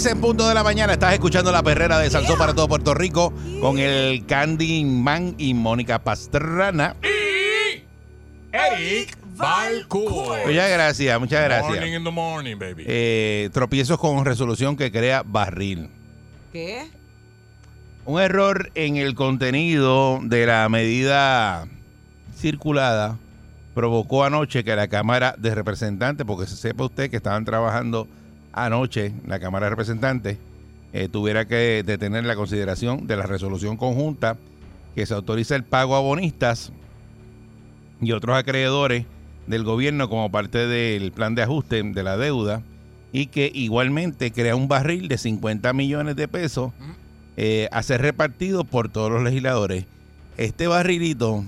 6 en punto de la mañana. Estás escuchando la perrera de Salsó para todo Puerto Rico con el Candy Man y Mónica Pastrana. Y Eric Valcourt. Muchas gracias, muchas gracias. Morning in the morning, baby. Eh, tropiezos con resolución que crea barril. ¿Qué? Un error en el contenido de la medida circulada provocó anoche que la Cámara de Representantes, porque sepa usted que estaban trabajando anoche la Cámara de Representantes, eh, tuviera que detener la consideración de la resolución conjunta que se autoriza el pago a bonistas y otros acreedores del gobierno como parte del plan de ajuste de la deuda y que igualmente crea un barril de 50 millones de pesos eh, a ser repartido por todos los legisladores. Este barrilito,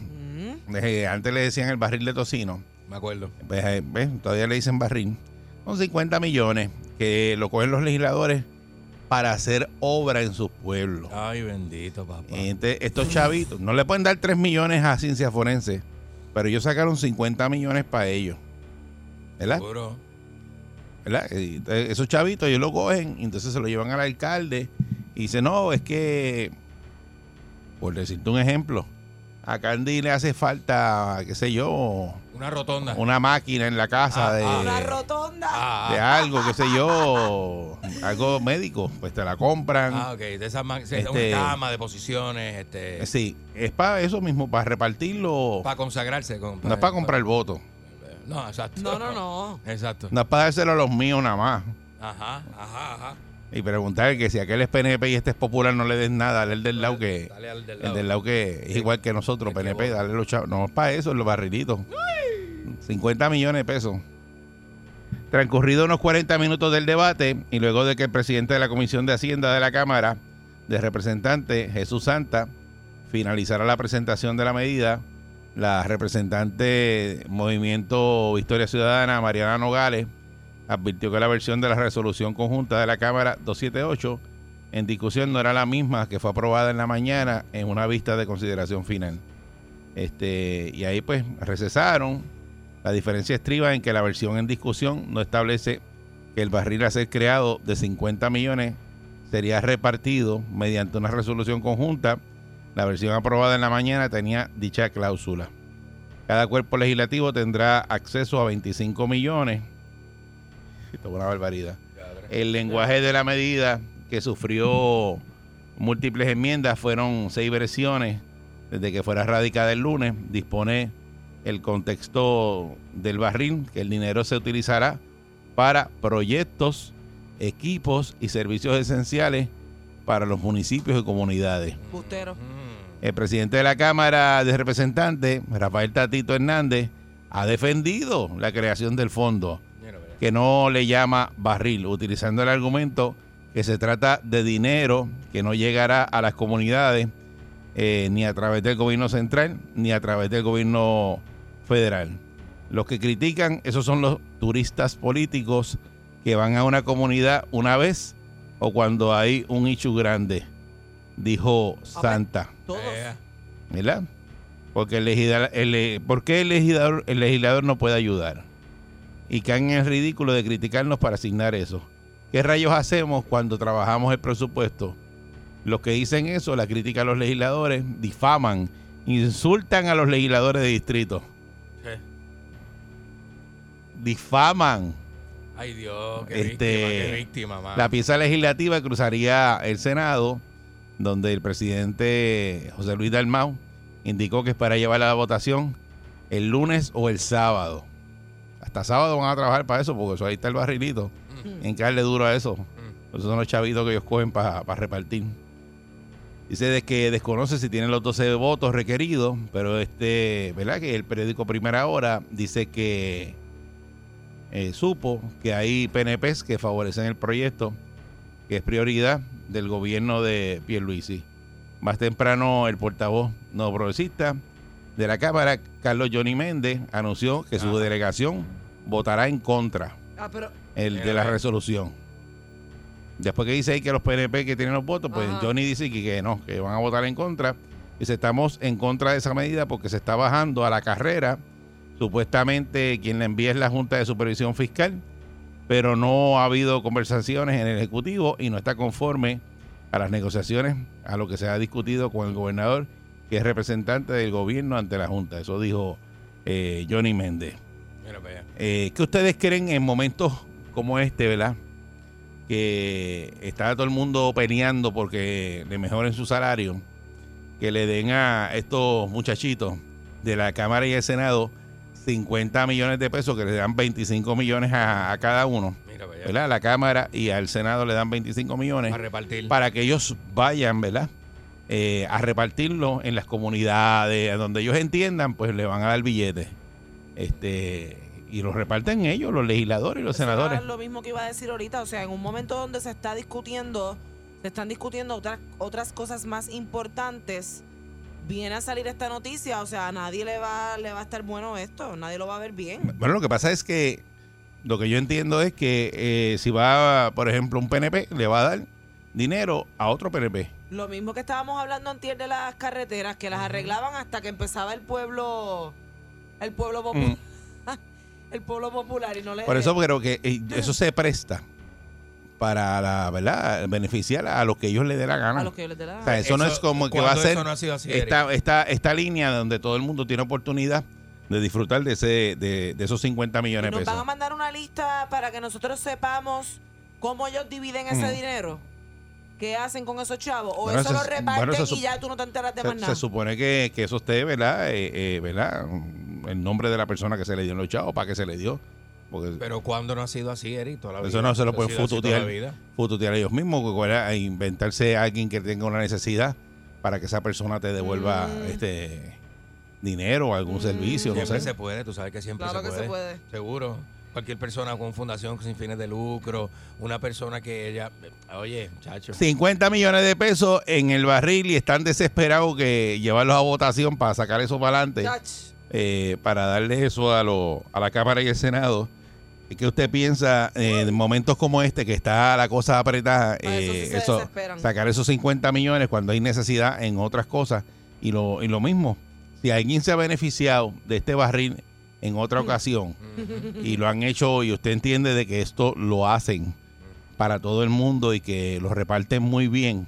eh, antes le decían el barril de tocino, Me acuerdo. pues, ves, todavía le dicen barril, son 50 millones que lo cogen los legisladores para hacer obra en sus pueblos. Ay, bendito, papá. Entonces, estos chavitos, no le pueden dar 3 millones a ciencia forense, pero ellos sacaron 50 millones para ellos. ¿Verdad? Seguro. ¿verdad? Eh, esos chavitos ellos lo cogen y entonces se lo llevan al alcalde y dice no, es que, por decirte un ejemplo, a Candy le hace falta, qué sé yo, Una rotonda. una máquina en la casa Ah, de, ah. Una rotonda. Ah, de ah, algo, qué sé yo, algo médico, pues te la compran. ah, ok. De esas Este- una cama de posiciones, este, Sí, es para eso mismo, para repartirlo, para consagrarse. Con, no es para comprar el voto, No, exacto. No, no, no. Exacto. no es para dárselo a los míos nada más. Ajá, ajá, ajá. Y preguntar que si aquel es PNP y este es popular, no le des nada, dale el del lado que... Dale al del El lado. del lado que es igual que nosotros, el que PNP, vota. darle los chavos. No es para eso, los barrilitos. 50 millones de pesos. Transcurrido unos 40 minutos del debate y luego de que el presidente de la Comisión de Hacienda de la Cámara de Representantes, Jesús Santa, finalizara la presentación de la medida, la representante Movimiento Historia Ciudadana, Mariana Nogales, advirtió que la versión de la resolución conjunta de la Cámara 278 en discusión no era la misma que fue aprobada en la mañana en una vista de consideración final. Este, y ahí pues recesaron. La diferencia estriba en que la versión en discusión no establece que el barril a ser creado de 50 millones sería repartido mediante una resolución conjunta. La versión aprobada en la mañana tenía dicha cláusula. Cada cuerpo legislativo tendrá acceso a 25 millones. Esto es una barbaridad. El lenguaje de la medida que sufrió múltiples enmiendas fueron seis versiones desde que fuera radicada el lunes. Dispone el contexto del barril, que el dinero se utilizará para proyectos, equipos y servicios esenciales para los municipios y comunidades. Bustero. Mm. El presidente de la Cámara de Representantes, Rafael Tatito Hernández, ha defendido la creación del fondo que no le llama barril, utilizando el argumento que se trata de dinero que no llegará a las comunidades eh, ni a través del gobierno central ni a través del gobierno federal. Los que critican, esos son los turistas políticos que van a una comunidad una vez o cuando hay un issue grande, dijo Santa. Todos. Eh, ¿verdad? Porque el legislador, el, ¿por qué el legislador, el legislador no puede ayudar? Y caen en el ridículo de criticarnos para asignar eso. ¿Qué rayos hacemos cuando trabajamos el presupuesto? Los que dicen eso, la crítica a los legisladores, difaman, insultan a los legisladores de distrito. Difaman. Ay, Dios, qué Este, víctima, qué víctima. La pieza legislativa cruzaría el Senado, donde el presidente José Luis Dalmau indicó que es para llevar a la votación el lunes o el sábado. hasta sábado van a trabajar para eso, porque eso ahí está el barrilito. En darle duro a eso. Esos son los chavitos que ellos cogen para repartir. Dice de que desconoce si tienen los 12 votos requeridos, pero este, ¿verdad? Que el periódico Primera Hora dice que eh, supo que hay PNPs que favorecen el proyecto, que es prioridad del gobierno de Pierluisi. Más temprano, el portavoz no progresista de la Cámara, Carlos Johnny Méndez, anunció que su Ajá. delegación votará en contra Ah, pero el, de la resolución. Después que dice ahí que los PNP que tienen los votos, pues Ajá. Johnny dice que, que no, que van a votar en contra. Dice, estamos en contra de esa medida porque se está bajando a la carrera. Supuestamente quien la envía es la Junta de Supervisión Fiscal, pero no ha habido conversaciones en el Ejecutivo y no está conforme a las negociaciones, a lo que se ha discutido con el gobernador, que es representante del gobierno ante la Junta. Eso dijo eh, Johnny Méndez. Eh, ¿Qué ustedes creen en momentos como este, verdad? Que está todo el mundo peleando porque le mejoren su salario, que le den a estos muchachitos de la Cámara y el Senado 50 millones de pesos, que le dan 25 millones a, a cada uno, Mira. ¿verdad? A la Cámara y al Senado le dan 25 millones Para repartir. para que ellos vayan, ¿verdad? Eh, a repartirlo en las comunidades, a donde ellos entiendan, pues le van a dar billetes. Este, y lo reparten ellos, los legisladores y los eso senadores. lo mismo que iba a decir ahorita. O sea, en un momento donde se está discutiendo, se están discutiendo otras otras cosas más importantes, viene a salir esta noticia. O sea, a nadie le va, le va a estar bueno esto. Nadie lo va a ver bien. Bueno, lo que pasa es que lo que yo entiendo es que eh, si va, por ejemplo, un PNP, le va a dar dinero a otro PNP. Lo mismo que estábamos hablando antier de las carreteras, que las arreglaban hasta que empezaba el pueblo, el pueblo popular. el pueblo popular y no le Mm. Por eso creo que eh, eso se presta para la, ¿verdad? beneficiar a los que ellos le dé la gana. a los que yo les dé la O sea, eso, no es como que va a ¿cuándo ser eso no ha sido así, esta, esta, esta línea donde todo el mundo tiene oportunidad de disfrutar de ese de, de esos 50 Y millones de nos pesos. van a mandar una lista para que nosotros sepamos cómo ellos dividen ese Mm. dinero. ¿Qué hacen con esos chavos? O Bueno, eso se- lo reparten bueno, se y ya tú no te enteras de más nada. se supone que, que eso esté, ¿verdad? Eh, eh, ¿verdad? El nombre de la persona que se le dio en los chavos, para qué se le dio. Porque Pero ¿cuándo no ha sido así, Eric? Toda la eso vida. no se lo pueden fututear, vida. fututear ellos mismos, que ¿verdad? a inventarse a alguien que tenga una necesidad para que esa persona te devuelva Mm. este dinero o algún Mm. servicio, no Siempre sé. se puede, tú sabes que siempre Claro se, que puede. se puede. Seguro. Cualquier persona con fundación sin fines de lucro, una persona que ella, oye, chacho. 50 millones de pesos en el barril y están desesperados que llevarlos a votación para sacar eso para adelante. Chach. eh, para darle eso a, lo, a la Cámara y el Senado. ¿Y ¿Qué usted piensa eh, en momentos como este, que está la cosa apretada, eso sí eh, eso, sacar esos 50 millones cuando hay necesidad en otras cosas? Y lo, y lo mismo, si alguien se ha beneficiado de este barril en otra ocasión y lo han hecho y usted entiende de que esto lo hacen para todo el mundo y que lo reparten muy bien,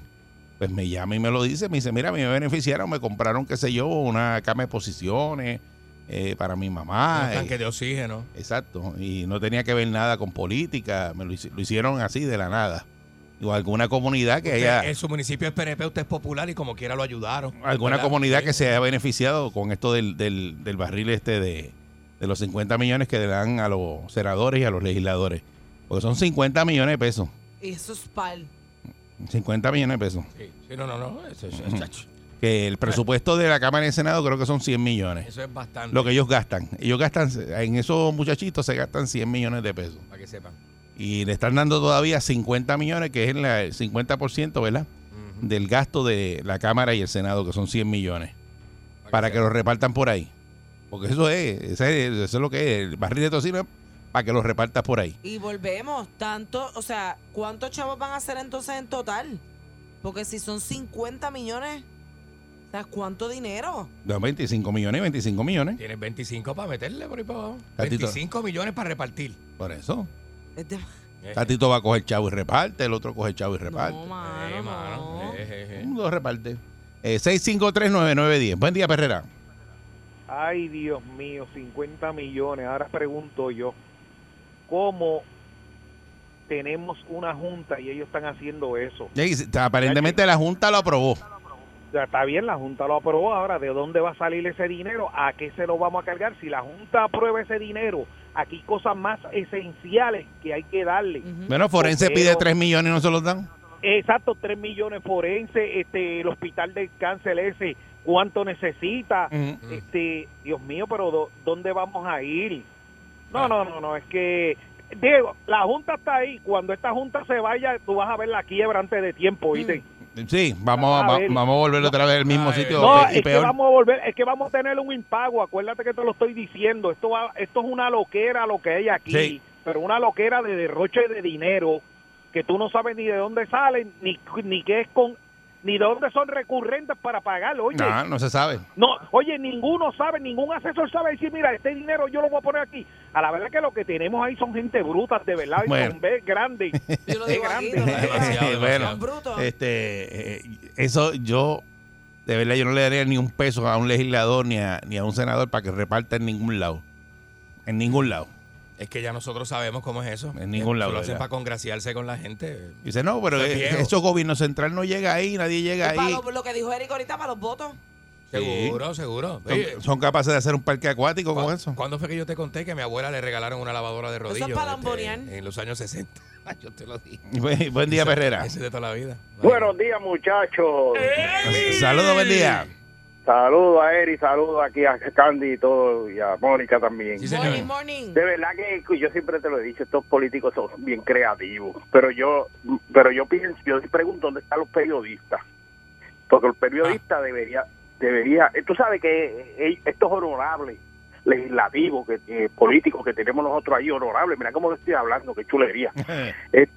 pues me llama y me lo dice, me dice, mira, a mí me beneficiaron, me compraron, qué sé yo, una cama de posiciones eh, para mi mamá. un eh, tanque de oxígeno. exacto, y no tenía que ver nada con política, me lo, lo hicieron así de la nada. O alguna comunidad que Usted, haya, en su municipio es PNP, usted es popular y como quiera lo ayudaron. alguna ¿verdad? comunidad Sí. que se haya beneficiado con esto del, del, del barril este de, de los 50 millones que le dan a los senadores y a los legisladores. Porque son 50 millones de pesos. Y eso es pal. 50 millones de pesos. Sí, sí, no, no, no. Eso, es- chacho, Que el presupuesto de la Cámara y el Senado creo que son 100 millones. eso es bastante. Lo que ellos gastan. Ellos gastan, en esos muchachitos se gastan 100 millones de pesos. Para que sepan. Y le están dando todavía 50 millones, que es la- el 50%, ¿verdad? Del gasto de la Cámara y el Senado, que son 100 millones. Para que sepan. lo repartan por ahí. Porque eso es, eso es lo que es. El barril de tocino para que lo repartas por ahí. Y volvemos, tanto, o sea, ¿cuántos chavos van a ser entonces en total? Porque si son 50 millones, sea, ¿cuánto dinero? De 25 millones y 25 millones. Tienes 25 para meterle por ahí para abajo. Tatito. 25 millones para repartir. Por eso. Es de- Eh, Tatito va a coger chavo y reparte, el otro coge chavo y reparte. No, mano, eh, no. mano. Eh, eh, eh. Uno reparte. Eh, 6539910. Buen día, Perrera. Ay, Dios mío, 50 millones. Ahora pregunto yo, ¿cómo tenemos una junta y ellos están haciendo eso? Aparentemente la Junta lo aprobó. Está bien, la Junta lo aprobó. Ahora, ¿de dónde va a salir ese dinero? ¿A qué se lo vamos a cargar? Si la Junta aprueba ese dinero, aquí hay cosas más esenciales que hay que darle. Bueno, Forense Pero- pide 3 millones y no se los dan. Exacto, 3 millones forense, este, el hospital del cáncer ese, ¿cuánto necesita? Este, Dios mío, pero ¿dó- ¿dónde vamos a ir? No, no, no, no, es que, Diego, la Junta está ahí. Cuando esta Junta se vaya, tú vas a ver la quiebra antes de tiempo, ¿oíste? Sí, vamos, A va- ver. vamos a volver otra vez al mismo sitio No, y es que peor. vamos a volver, es que vamos a tener un impago. Acuérdate que te lo estoy diciendo. Esto va, esto es una loquera lo que hay aquí, Sí. pero una loquera de derroche de dinero que tú no sabes ni de dónde salen, ni ni qué es con, ni de dónde son recurrentes para pagarlo. Oye, No, no se sabe. no, oye, ninguno sabe, ningún asesor sabe decir, mira, este dinero yo lo voy a poner aquí. A la verdad que lo que tenemos ahí son gente bruta, de verdad, y Bueno. son ve, grandes. Yo lo Es digo aquí, grande. no lo digo aquí. Demasiado, bueno, Son brutos. este, eh, eso yo, de verdad, yo no le daría ni un peso a un legislador ni a, ni a un senador para que reparta en ningún lado. En ningún lado. Es que ya nosotros sabemos cómo es eso. En ningún lado, Lo hacen para congraciarse con la gente. Dice, no, pero Eso es eh, eso gobierno central no llega ahí, nadie llega ahí. lo, lo que dijo Eric ahorita para los votos. Seguro, seguro. Son, capaces de hacer un parque acuático con ¿cu- eso. ¿Cuándo fue que yo te conté que a mi abuela le regalaron una lavadora de es rodillos? para este, en los años 60. yo te lo dije. Buen, buen día, Ese- Perrera. Ese de toda la vida. Buenos días, muchachos. Saludos, buen día. Saludos a Eri, saludos aquí a Candy y todo, y a Mónica también. Sí, señor. Morning, morning. De verdad que yo siempre te lo he dicho, estos políticos son bien creativos, pero yo pero yo pienso, yo pregunto dónde están los periodistas, porque los periodistas debería debería, eh, tú sabes que eh, estos honorables legislativos, que eh, políticos que tenemos nosotros ahí, honorables, mira cómo estoy hablando, qué chulería. Eh,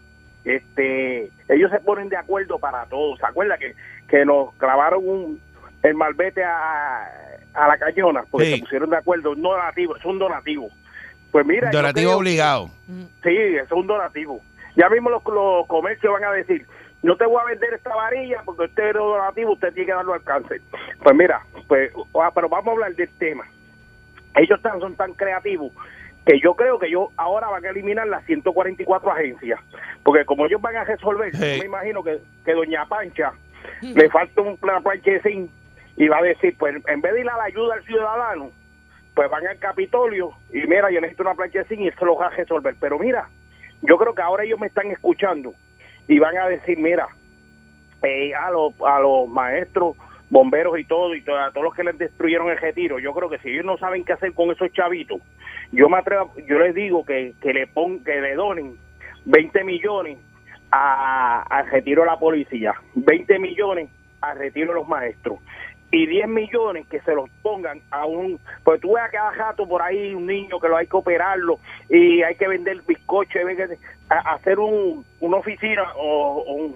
este ellos se ponen de acuerdo para todo. ¿Se acuerda que, que nos clavaron un, el malvete a, a la cañona? Porque Sí. se pusieron de acuerdo, un donativo, es un donativo. Pues mira, yo Donativo obligado. Sí, es un donativo. Ya mismo los, los comercios van a decir, no te voy a vender esta varilla porque usted es donativo, usted tiene que darlo al cáncer. Pues mira, pues, ah, pero vamos a hablar del tema. Ellos tan, son tan creativos que yo creo que ellos ahora van a eliminar las 144 agencias. Porque como ellos van a resolver, Sí. yo me imagino que, que Doña Pancha le falta un plan planchecín y va a decir, pues en vez de ir a la ayuda al ciudadano, pues van al Capitolio y mira, yo necesito una planchecín y eso lo va a resolver. Pero mira, yo creo que ahora ellos me están escuchando y van a decir, mira, eh, a, los, a los maestros, bomberos y todo, y a todos los que les destruyeron el retiro, yo creo que si ellos no saben qué hacer con esos chavitos, yo me atrevo, yo les digo que, que le pon, que le donen 20 millones a, al retiro de la policía, 20 millones al retiro de los maestros y 10 millones que se los pongan a un, pues tú ves a cada rato por ahí un niño que lo hay que operarlo y hay que vender bizcocho, hay hacer un, una oficina o,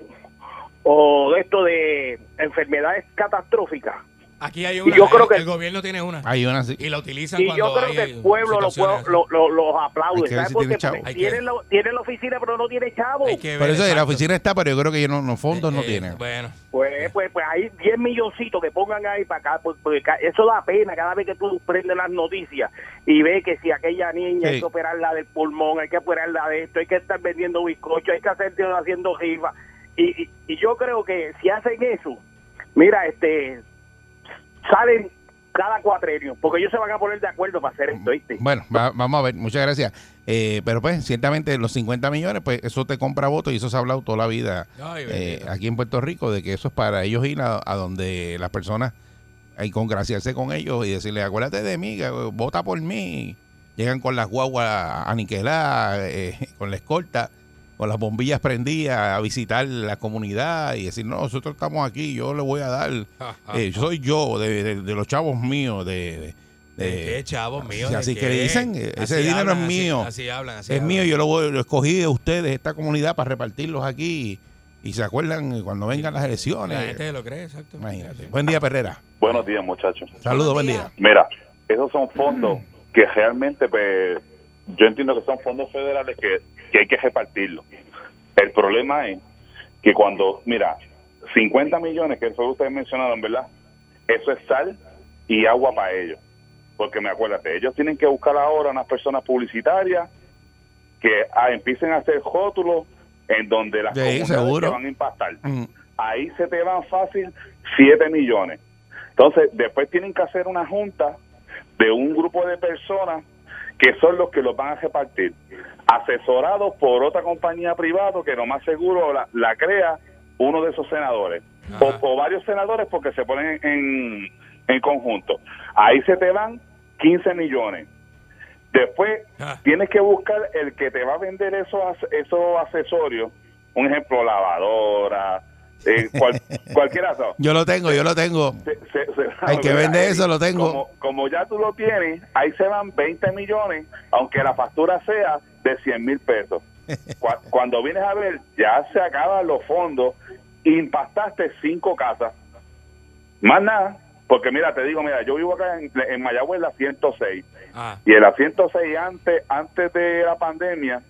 o esto de enfermedades catastróficas. Aquí hay Y una. yo creo el, que- el gobierno tiene una. Hay una así. Y la utilizan Y cuando yo creo hay que el pueblo lo, situaciones puedo- lo, lo- los aplaude. ¿Sabes si por tiene qué? chavo. Porque Hay que tiene, ver. la, tiene la oficina, pero no tiene chavo. Por eso la oficina está, pero yo creo que ellos no, no fondos no Eh, tienen. Bueno, Pues, pues, pues hay 10 milloncitos que pongan ahí para acá, pues, porque ca- eso da pena cada vez que tú prendes las noticias y ves que si aquella niña Sí. hay que operarla del pulmón, hay que operarla de esto, hay que estar vendiendo bizcocho, hay que hacer haciendo rifa. Y, y, y yo creo que si hacen eso, mira, este salen cada cuatrenio, porque ellos se van a poner de acuerdo para hacer esto, ¿viste? Bueno, va- vamos a ver, muchas gracias. Eh, pero pues, ciertamente los 50 millones, pues eso te compra votos y eso se ha hablado toda la vida Ay, eh, aquí en Puerto Rico, de que eso es para ellos ir a, a donde las personas hay que congraciarse con ellos y decirle, acuérdate de mí, vota por mí. Llegan con las guaguas aniquiladas, eh, con la escolta, con las bombillas prendidas a visitar la comunidad y decir, no, nosotros estamos aquí, yo le voy a dar, eh, soy yo, de, de- de los chavos míos, de... de- ¿De qué, chavos míos? Sí, ¿De así qué? que dicen, eh, ese Así dinero hablan, es mío. Así, hablan, así es hablan. mío, yo lo, voy- lo escogí de ustedes, esta comunidad, para repartirlos aquí. Y, y se acuerdan cuando vengan las La elecciones. gente lo cree, exacto. Imagínate. Buen día, Perrera. Buenos días, muchachos. Saludos, buen día. Mira, esos son fondos que realmente, pues, yo entiendo que son fondos federales que, que hay que repartirlos. El problema es que cuando, mira, 50 millones, que fue ustedes mencionaron, ¿verdad? Eso es sal y agua para ellos. Porque me acuérdate, ellos tienen que buscar ahora unas personas publicitarias que ah, empiecen a hacer rótulos en donde las Sí, comunidades van a impactar. Mm, ahí se te van fácil 7 millones. Entonces, después tienen que hacer una junta de un grupo de personas que son los que los van a repartir, asesorados por otra compañía privada que lo más seguro la, la crea uno de esos senadores, o, varios senadores porque se ponen en, en conjunto. Ahí se te van 15 millones. Después Ah. tienes que buscar el que te va a vender esos, esos accesorios, un ejemplo, lavadora, eh, cual- cualquiera de esos. Yo lo tengo, yo lo tengo. Se- se- se- El que vende Eric, eso lo tengo. Como, como ya tú lo tienes, ahí se van 20 millones, aunque la factura sea de 100 mil pesos. Cu- Cuando vienes a ver, ya se acaban los fondos, impactaste cinco casas. Más nada, porque mira, te digo, mira, yo vivo acá en, en Mayagüez, la 106. Ah, Y en la 106 antes, antes de la pandemia,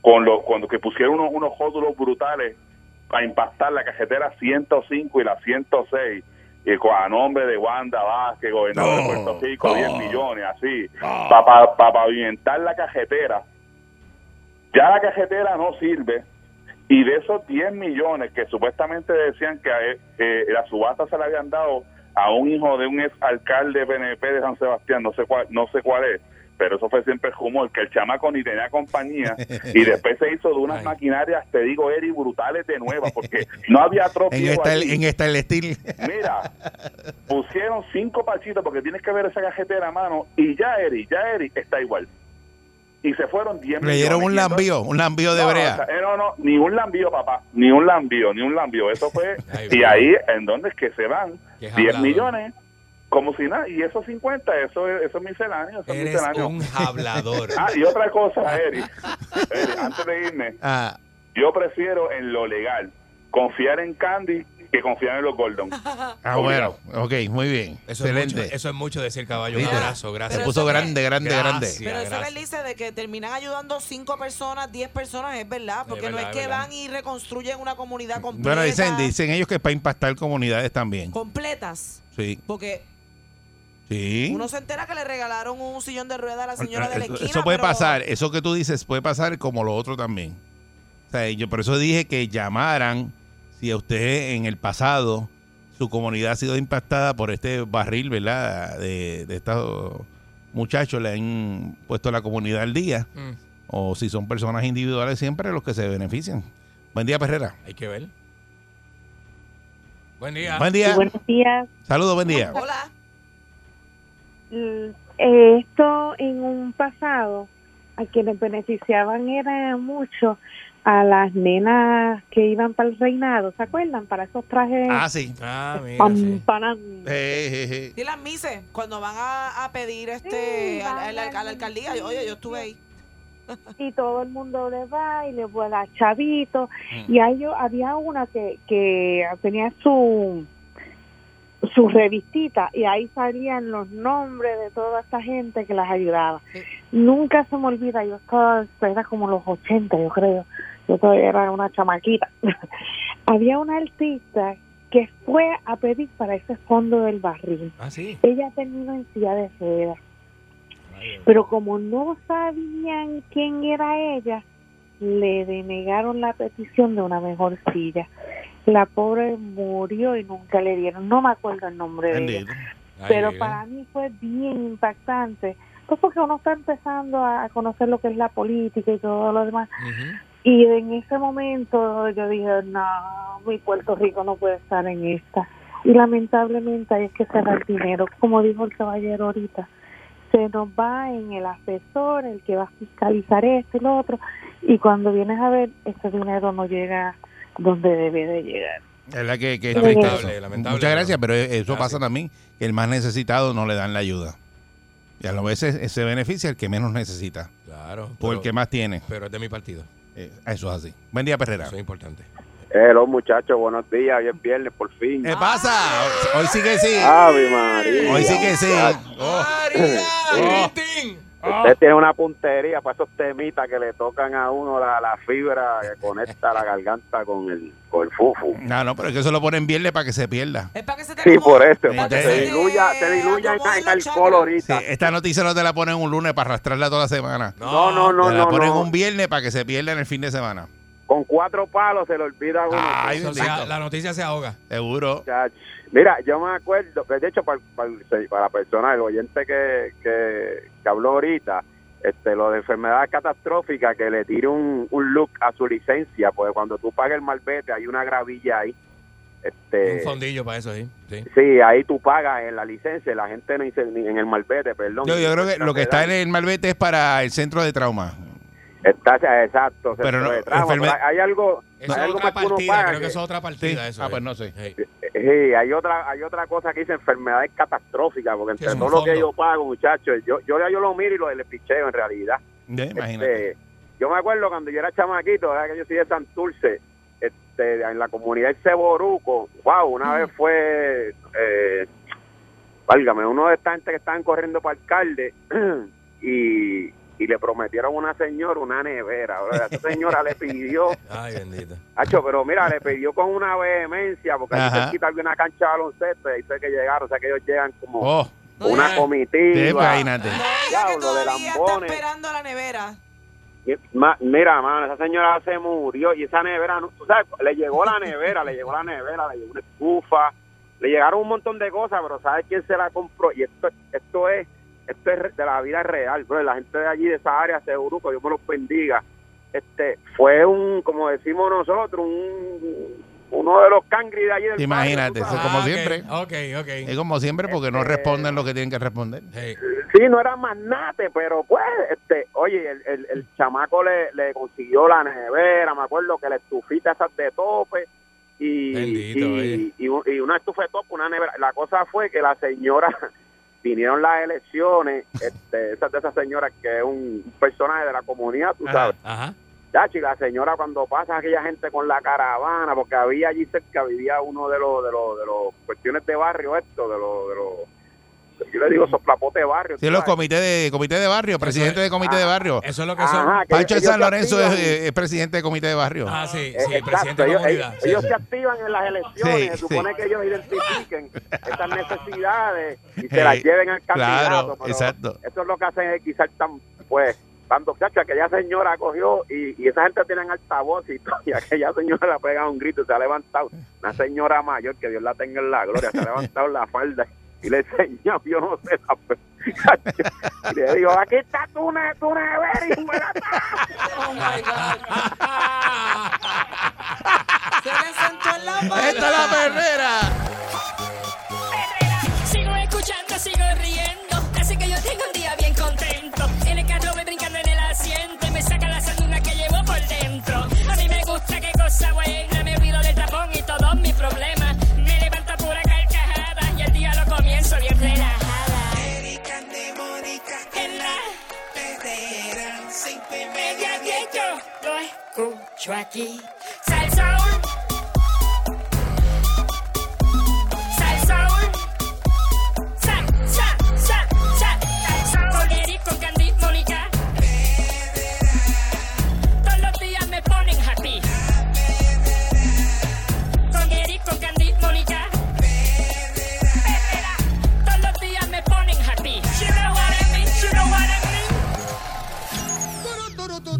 con lo, cuando que pusieron unos, unos jódulos brutales a impactar la cajetera 105 y la 106, y con, a nombre de Wanda Vázquez, gobernador de Puerto Rico, 10 millones, así, para pavimentar la cajetera. Ya la cajetera no sirve, y de esos 10 millones que supuestamente decían que él, eh, la subasta se le habían dado a un hijo de un ex alcalde PNP de San Sebastián, no sé cuál, no sé cuál es, pero eso fue siempre rumor, que el chamaco ni tenía compañía y después se hizo de unas Ay. maquinarias, te digo, Eri, brutales de nuevas, porque no había otro En esta, allí. en esta el estilo. Mira, pusieron cinco parchitos porque tienes que ver esa cajetera, mano, y ya Eri, ya Eri está igual. Y se fueron 10 Le dieron un entonces- lambío, un lambío de no, brea. o sea, eh, no, no, ni un lambío, papá, ni un lambío, ni un lambío. Eso fue, Ay, y bueno. ahí, ¿en dónde es que se van? Qué 10 hablador. millones, como si nada, y esos 50, eso es, eso es misceláneo, eso es eres misceláneo. un hablador. Ah, y otra cosa, Eri, antes de irme, Ah, yo prefiero en lo legal confiar en Candy que confiar en los Gordon. ah, bueno, ok, muy bien. Eso es, Excelente. mucho, eso es mucho decir, caballo. Un abrazo, Se gracias. Pero puso grande, grande, grande. Gracias. Pero eso que él gracias. dice de que terminan ayudando cinco personas, 10 personas, es verdad, porque no verdad, es es que verdad. van y reconstruyen una comunidad completa. Bueno, dicen, dicen ellos que es para impactar comunidades también. completas. Sí, Porque sí. uno se entera que le regalaron un sillón de rueda a la señora de la Eso- esquina. eso puede pero- pasar, eso que tú dices puede pasar como lo otro también. O sea, yo por eso dije que llamaran si a usted en el pasado su comunidad ha sido impactada por este barril, ¿verdad? De, de estos muchachos le han puesto la comunidad al día. Mm, O si son personas individuales, siempre los que se benefician. Buen día, Perrera. hay que ver. Buen día. Buen día. Buenos días. Saludos, buen día. Hola. Mm, eh, Esto en un pasado, a quienes beneficiaban era mucho a las nenas que iban para el reinado, ¿se acuerdan? Para esos trajes Ah, sí. Ah, mira, sí. Eh, eh, eh. Y las mises, cuando van a, a pedir este Sí, a, la- van a la, al a la alcaldía, oye, yo estuve ahí. y todo el mundo le va y le vuela chavito Mm. y hay, había una que, que tenía su su revistita y ahí salían los nombres de toda esta gente que las ayudaba. Sí. Nunca se me olvida, yo estaba, era como los 80 yo creo, yo todavía era una chamaquita. había una artista que fue a pedir para ese fondo del barril. Ah, sí. Ella terminó en silla de ruedas pero como no sabían quién era ella, le denegaron la petición de una mejor silla. La pobre murió y nunca le dieron, no me acuerdo el nombre de ella, pero para mí fue bien impactante, pues porque uno está empezando a conocer lo que es la política y todo lo demás, y en ese momento yo dije, no, mi Puerto Rico no puede estar en esta. Y lamentablemente hay que el dinero, como dijo el caballero ahorita. Se nos va en el asesor, el que va a fiscalizar esto y lo otro. Y cuando vienes a ver, ese dinero no llega donde debe de llegar. Es verdad que, que es Lamentable, lamentable, Muchas gracias, pero eso Gracias. pasa también, que el más necesitado no le dan la ayuda. Y a veces se beneficia el que menos necesita, Claro. o Pero, el que más tiene. pero es de mi partido. Eh, eso es así. Buen día, Perrera. Eso es importante. Hello, muchachos, buenos días. Hoy es viernes, por fin. ¿Qué pasa? Hoy, hoy sí que sí. Ave María. Hoy sí que sí. Oh. ¡María! ¡Tintín! Usted tiene una puntería para esos temitas que le tocan a uno la, la fibra que conecta la garganta con el, con el fufu. No, no, pero es que eso lo ponen viernes para que se pierda. Es para que se te Sí, por eso, para que se diluya, se diluya en, alcohol chakras. Sí, ahorita. esta noticia no te la ponen un lunes para arrastrarla toda la semana. No, no, no, te la no, ponen no. un viernes para que se pierda en el fin de semana. Con cuatro palos se le olvida a uno. Ay, la noticia se ahoga. Seguro. Mira, yo me acuerdo, de hecho, para, para, para la persona, el oyente que, que, que habló ahorita, este, lo de enfermedad catastrófica, que le tire un, un look a su licencia, porque cuando tú pagas el malvete hay una gravilla ahí. Este, Un fondillo para eso, sí. sí. Sí, ahí tú pagas en la licencia, la gente no dice ni en el malvete, perdón. Yo, yo creo que lo que está en el malvete es para el centro de trauma. Está, exacto, Pero no, hay algo, Eso hay es algo otra más que uno partida, paga creo que que- eso es otra partida. Sí. Eso Ah, es. pues no sé. Sí. Sí, hay otra, hay otra cosa que dice enfermedades catastróficas, porque entre todo lo que yo pago, muchachos, yo, yo, yo lo miro y lo le picheo en realidad. Ya, imagínate. Este, yo me acuerdo cuando yo era chamaquito, ¿verdad? que yo soy de Santurce, este, en la comunidad de Ceboruco, wow, una vez fue, eh, válgame, uno de esta gente que estaban corriendo para alcalde y, y le prometieron a una señora una nevera. ¿verdad? Esa señora le pidió, Ay, bendita. Hacho, pero mira, le pidió con una vehemencia, porque cerquita había una cancha de baloncesto y ahí fue que llegaron, o sea que ellos llegan como Oh, una sí, comitiva. que Diablo, de todavía está lambones. esperando la nevera. Y, ma- mira, mano, esa señora se murió y esa nevera, no- tú sabes, le llegó la nevera, le llegó la nevera, le llegó una estufa, le llegaron un montón de cosas, pero ¿sabes quién se la compró? Y esto, esto es esto es re- de la vida real, bro. La gente de allí, de esa área, seguro que Dios me los bendiga. Este, fue un, como decimos nosotros, un, uno de los cangri de allí del Imagínate, eso como Ah, ok, siempre. Ok, ok. Es como siempre porque no Este- responden lo que tienen que responder. Hey. Sí, no era más nate, pero pues, este, oye, el, el, el chamaco le, le consiguió la nevera, me acuerdo que la estufita esas de tope y, Bendito, oye. y, y una estufa de tope, una nevera. La cosa fue que la señora, vinieron las elecciones, este, esa de esas señoras que es un personaje de la comunidad, tú Ajá, sabes. ajá. Y la señora cuando pasa aquella gente con la caravana, porque había allí cerca, vivía uno de los, de los, de los cuestiones de barrio esto, de los, de los, yo le digo soplapote de barrio. Sí, los comités de, comité de barrio, presidente de comité de barrio. Eso es lo que son. Ajá, que Pancho de San Lorenzo es, eh, es presidente de comité de barrio. Ah, sí, Eh, sí, exacto, presidente de ellos, comunidad. ellos- sí, ellos sí. se activan en las elecciones, Sí, se sí. supone que ellos identifiquen estas necesidades y se las lleven al candidato. claro, exacto. Eso es lo que hacen es quizás tan, pues, tanto chacho, aquella señora cogió y, y esa gente tiene altavoz y, todo, y aquella señora le ha pegado un grito y se ha levantado. Una señora mayor, que Dios la tenga en la gloria, se ha levantado la falda y le enseñó, yo no sé, la y le digo, aquí está tu, ne tu nevera, Oh my God. Se le sentó en la mano. ¡Esta es la perrera! Sigo escuchando, sigo riendo. Así que yo tengo un día bien contento. En el carro voy brincando en el asiento y me saca la sanduna que llevo por dentro. A mí me gusta, qué cosa buena. Me olvido del tapón y todos mis problemas. Y media, diez, yo lo escucho aquí.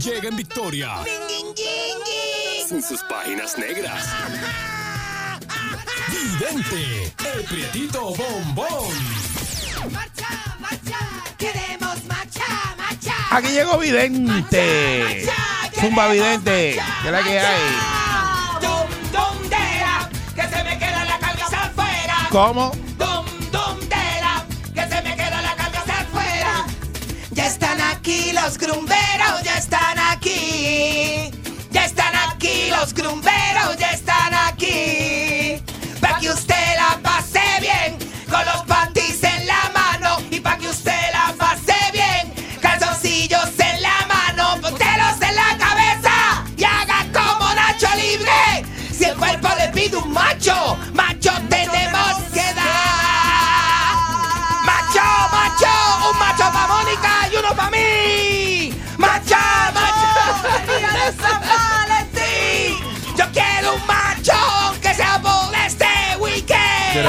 Llega en victoria. Sin sus páginas negras. Vidente, el prietito bombón. Aquí llegó Vidente. Zumba Vidente. ¿Qué es la que hay? Dum, dera, que se me queda la camisa afuera. ¿Cómo? Aquí los grumberos, ya están aquí. Ya están aquí los grumberos, ya están aquí. Pa' que usted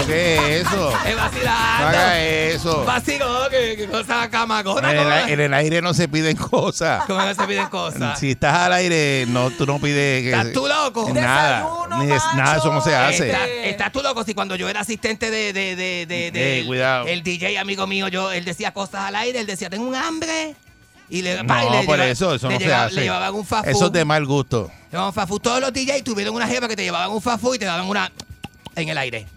qué es eso? Es No vacilando. haga eso. Vaciló, que, que cosa camagona. En el, en el aire no se piden cosas. ¿Cómo no se piden cosas? Si estás al aire, no, tú no pides que. ¿Estás tú loco? Nada. Ni de- nada eso no se hace. Está- Estás tú loco si cuando yo era asistente de, de, de, de, de- Ey, cuidado. el DJ amigo mío, yo, él decía cosas al aire, él decía, tengo un hambre. Y le, y No, le por lleva- eso, eso no se lleva- hace. Le llevaban un fast Eso es de mal gusto. Llevaban food. Todos los DJs tuvieron una jeva que te llevaban un food y te daban una en el aire.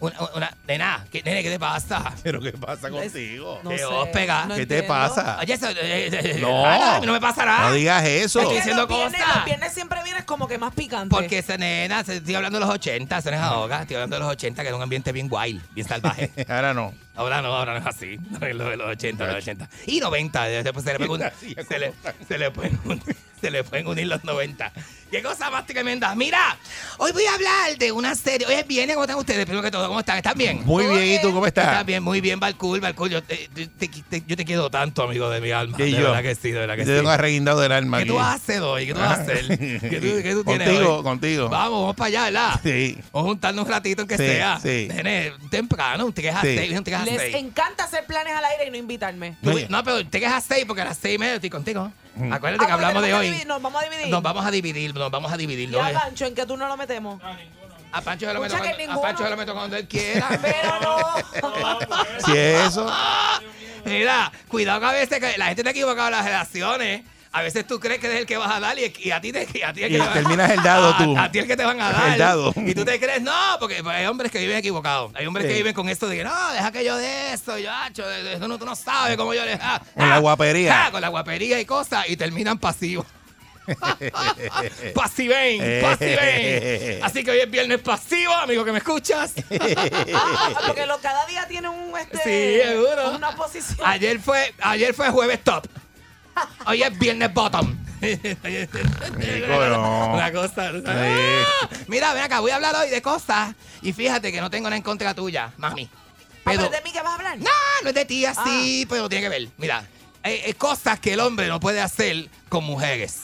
Una, una, de nada, ¿qué, nene, ¿qué te pasa? ¿Pero qué pasa contigo? ¿Qué os pega? ¿Qué te pasa? Oye, eso, eh, eh, No. ah, a mí no me pasará. No digas eso. Estoy diciendo los viernes, cosas. los viernes siempre vienes como que más picante. Porque esa nena, se- estoy hablando de los 80, eso no es ahoga, estoy hablando de los 80, que era un ambiente bien wild, bien salvaje. Ahora no. Ahora no, ahora no es así. No es lo de los 80, los 80. Y 90, después se le, pueden, se le, se le pueden unir, se le pueden unir los 90. Qué cosa más tremenda. Mira, hoy voy a hablar de una serie. Hoy es viernes, ¿cómo están ustedes? Primero que todo, ¿cómo están? ¿Están bien? Muy bien, ¿y tú cómo estás? Estás bien, muy bien, Balcool, Balcool. Yo te, te- te- yo te quiero tanto, amigo de mi alma. De yo. verdad que sí, de verdad que Yo sí. tengo arreguindado del alma ¿Qué aquí. tú vas a hacer hoy? ¿Qué tú vas a hacer? ¿Qué tú, qué tú tienes Contigo, hoy? contigo. Vamos, vamos para allá, ¿verdad? Sí. Vamos a juntarnos un ratito en que Sí, sea. sí. Nene, temprano, un 3 a Sí. 6, un 3 a Les 6. encanta hacer planes al aire y no invitarme. Tú- No, pero te quedas a 6 porque a las 6 y media estoy contigo. Acuérdate Ah, que hablamos porque de hoy. dividir, Nos vamos a dividir. Nos vamos a dividir, vamos a dividir. ¿Y a Gancho en que tú no lo metemos? A Pancho se lo meto Escucha que cuando, a ninguno. Pancho se lo meto cuando él quiera. Pero no. Si es eso. Mira, cuidado que a veces que la gente te ha equivocado en las relaciones. A veces tú crees que eres el que vas a dar y, y a ti te y a ti el Y terminas el dado a- tú. A, ti el que te van a dar. El dado. Y tú te crees, no, porque pues, hay hombres que viven equivocados. Hay hombres que viven con esto de que no, deja que yo de eso, yo, acho, de- de eso no, tú no sabes cómo yo les. ah, Con la ah, guapería. ah, con la guapería y cosas y terminan pasivos. Pasiven, pasiven. Así que hoy es viernes pasivo, amigo que me escuchas. Ah, porque lo, cada día tiene un este Sí, seguro. una posición. Ayer fue, ayer fue jueves top. Hoy es viernes bottom. Una cosa. Ah, Mira, ven acá, voy a hablar hoy de cosas. Y fíjate que no tengo nada en contra tuya, mami. Pero, Ah, ¿De mí qué vas a hablar? no, no es de ti así, pero tiene que ver. Mira, eh, eh, cosas que el hombre no puede hacer con mujeres.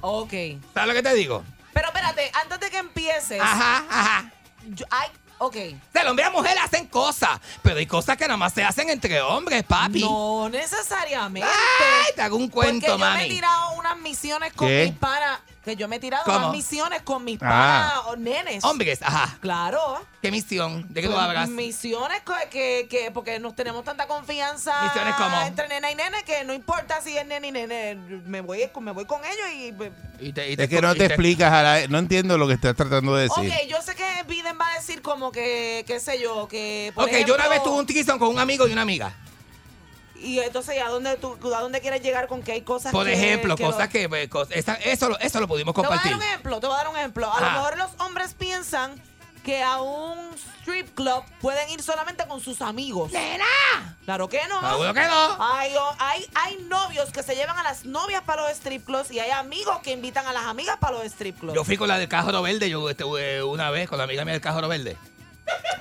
Ok. ¿Sabes lo que te digo? Pero espérate, antes de que empieces. Ajá, ajá. yo- ay, ok. O sea, el hombre y la mujer hacen cosas, pero hay cosas que nada más se hacen entre hombres, papi. No necesariamente. Ay, te hago un cuento, Porque yo me mami. he tirado unas misiones con ¿Qué? mis panas. Que yo me he tirado ¿Cómo? misiones con mis Ah. panas o nenes. Hombres, ajá. Claro. ¿Qué misión? ¿De qué tú Pues, hablas? Misiones que, que, porque nos tenemos tanta confianza ¿Misiones cómo? entre nena y nene que no importa si es nene y nene, me voy, con- me voy con ellos y... pues, Y te- y Es que no te explicas, a la- no entiendo lo que estás tratando de decir. Ok, yo sé que Biden va a decir como que, qué sé yo, que... Por Ok, yo una vez tuve un tiquizón con un amigo y una amiga. Y entonces, ¿a dónde, tú, ¿a dónde quieres llegar con que hay cosas Por que- ejemplo, que cosas lo- que... pues, cosas- esa- eso, lo- eso lo pudimos Te voy a compartir. dar un ejemplo, te voy a dar un ejemplo. A lo mejor los hombres piensan que a un strip club pueden ir solamente con sus amigos. ¡Nena! Claro que no. Seguro que no. Hay, hay, hay novios que se llevan a las novias para los strip clubs y hay amigos que invitan a las amigas para los strip clubs. Yo fui con la del Cájaro Verde, yo estuve una vez con la amiga mía del Cájaro Verde.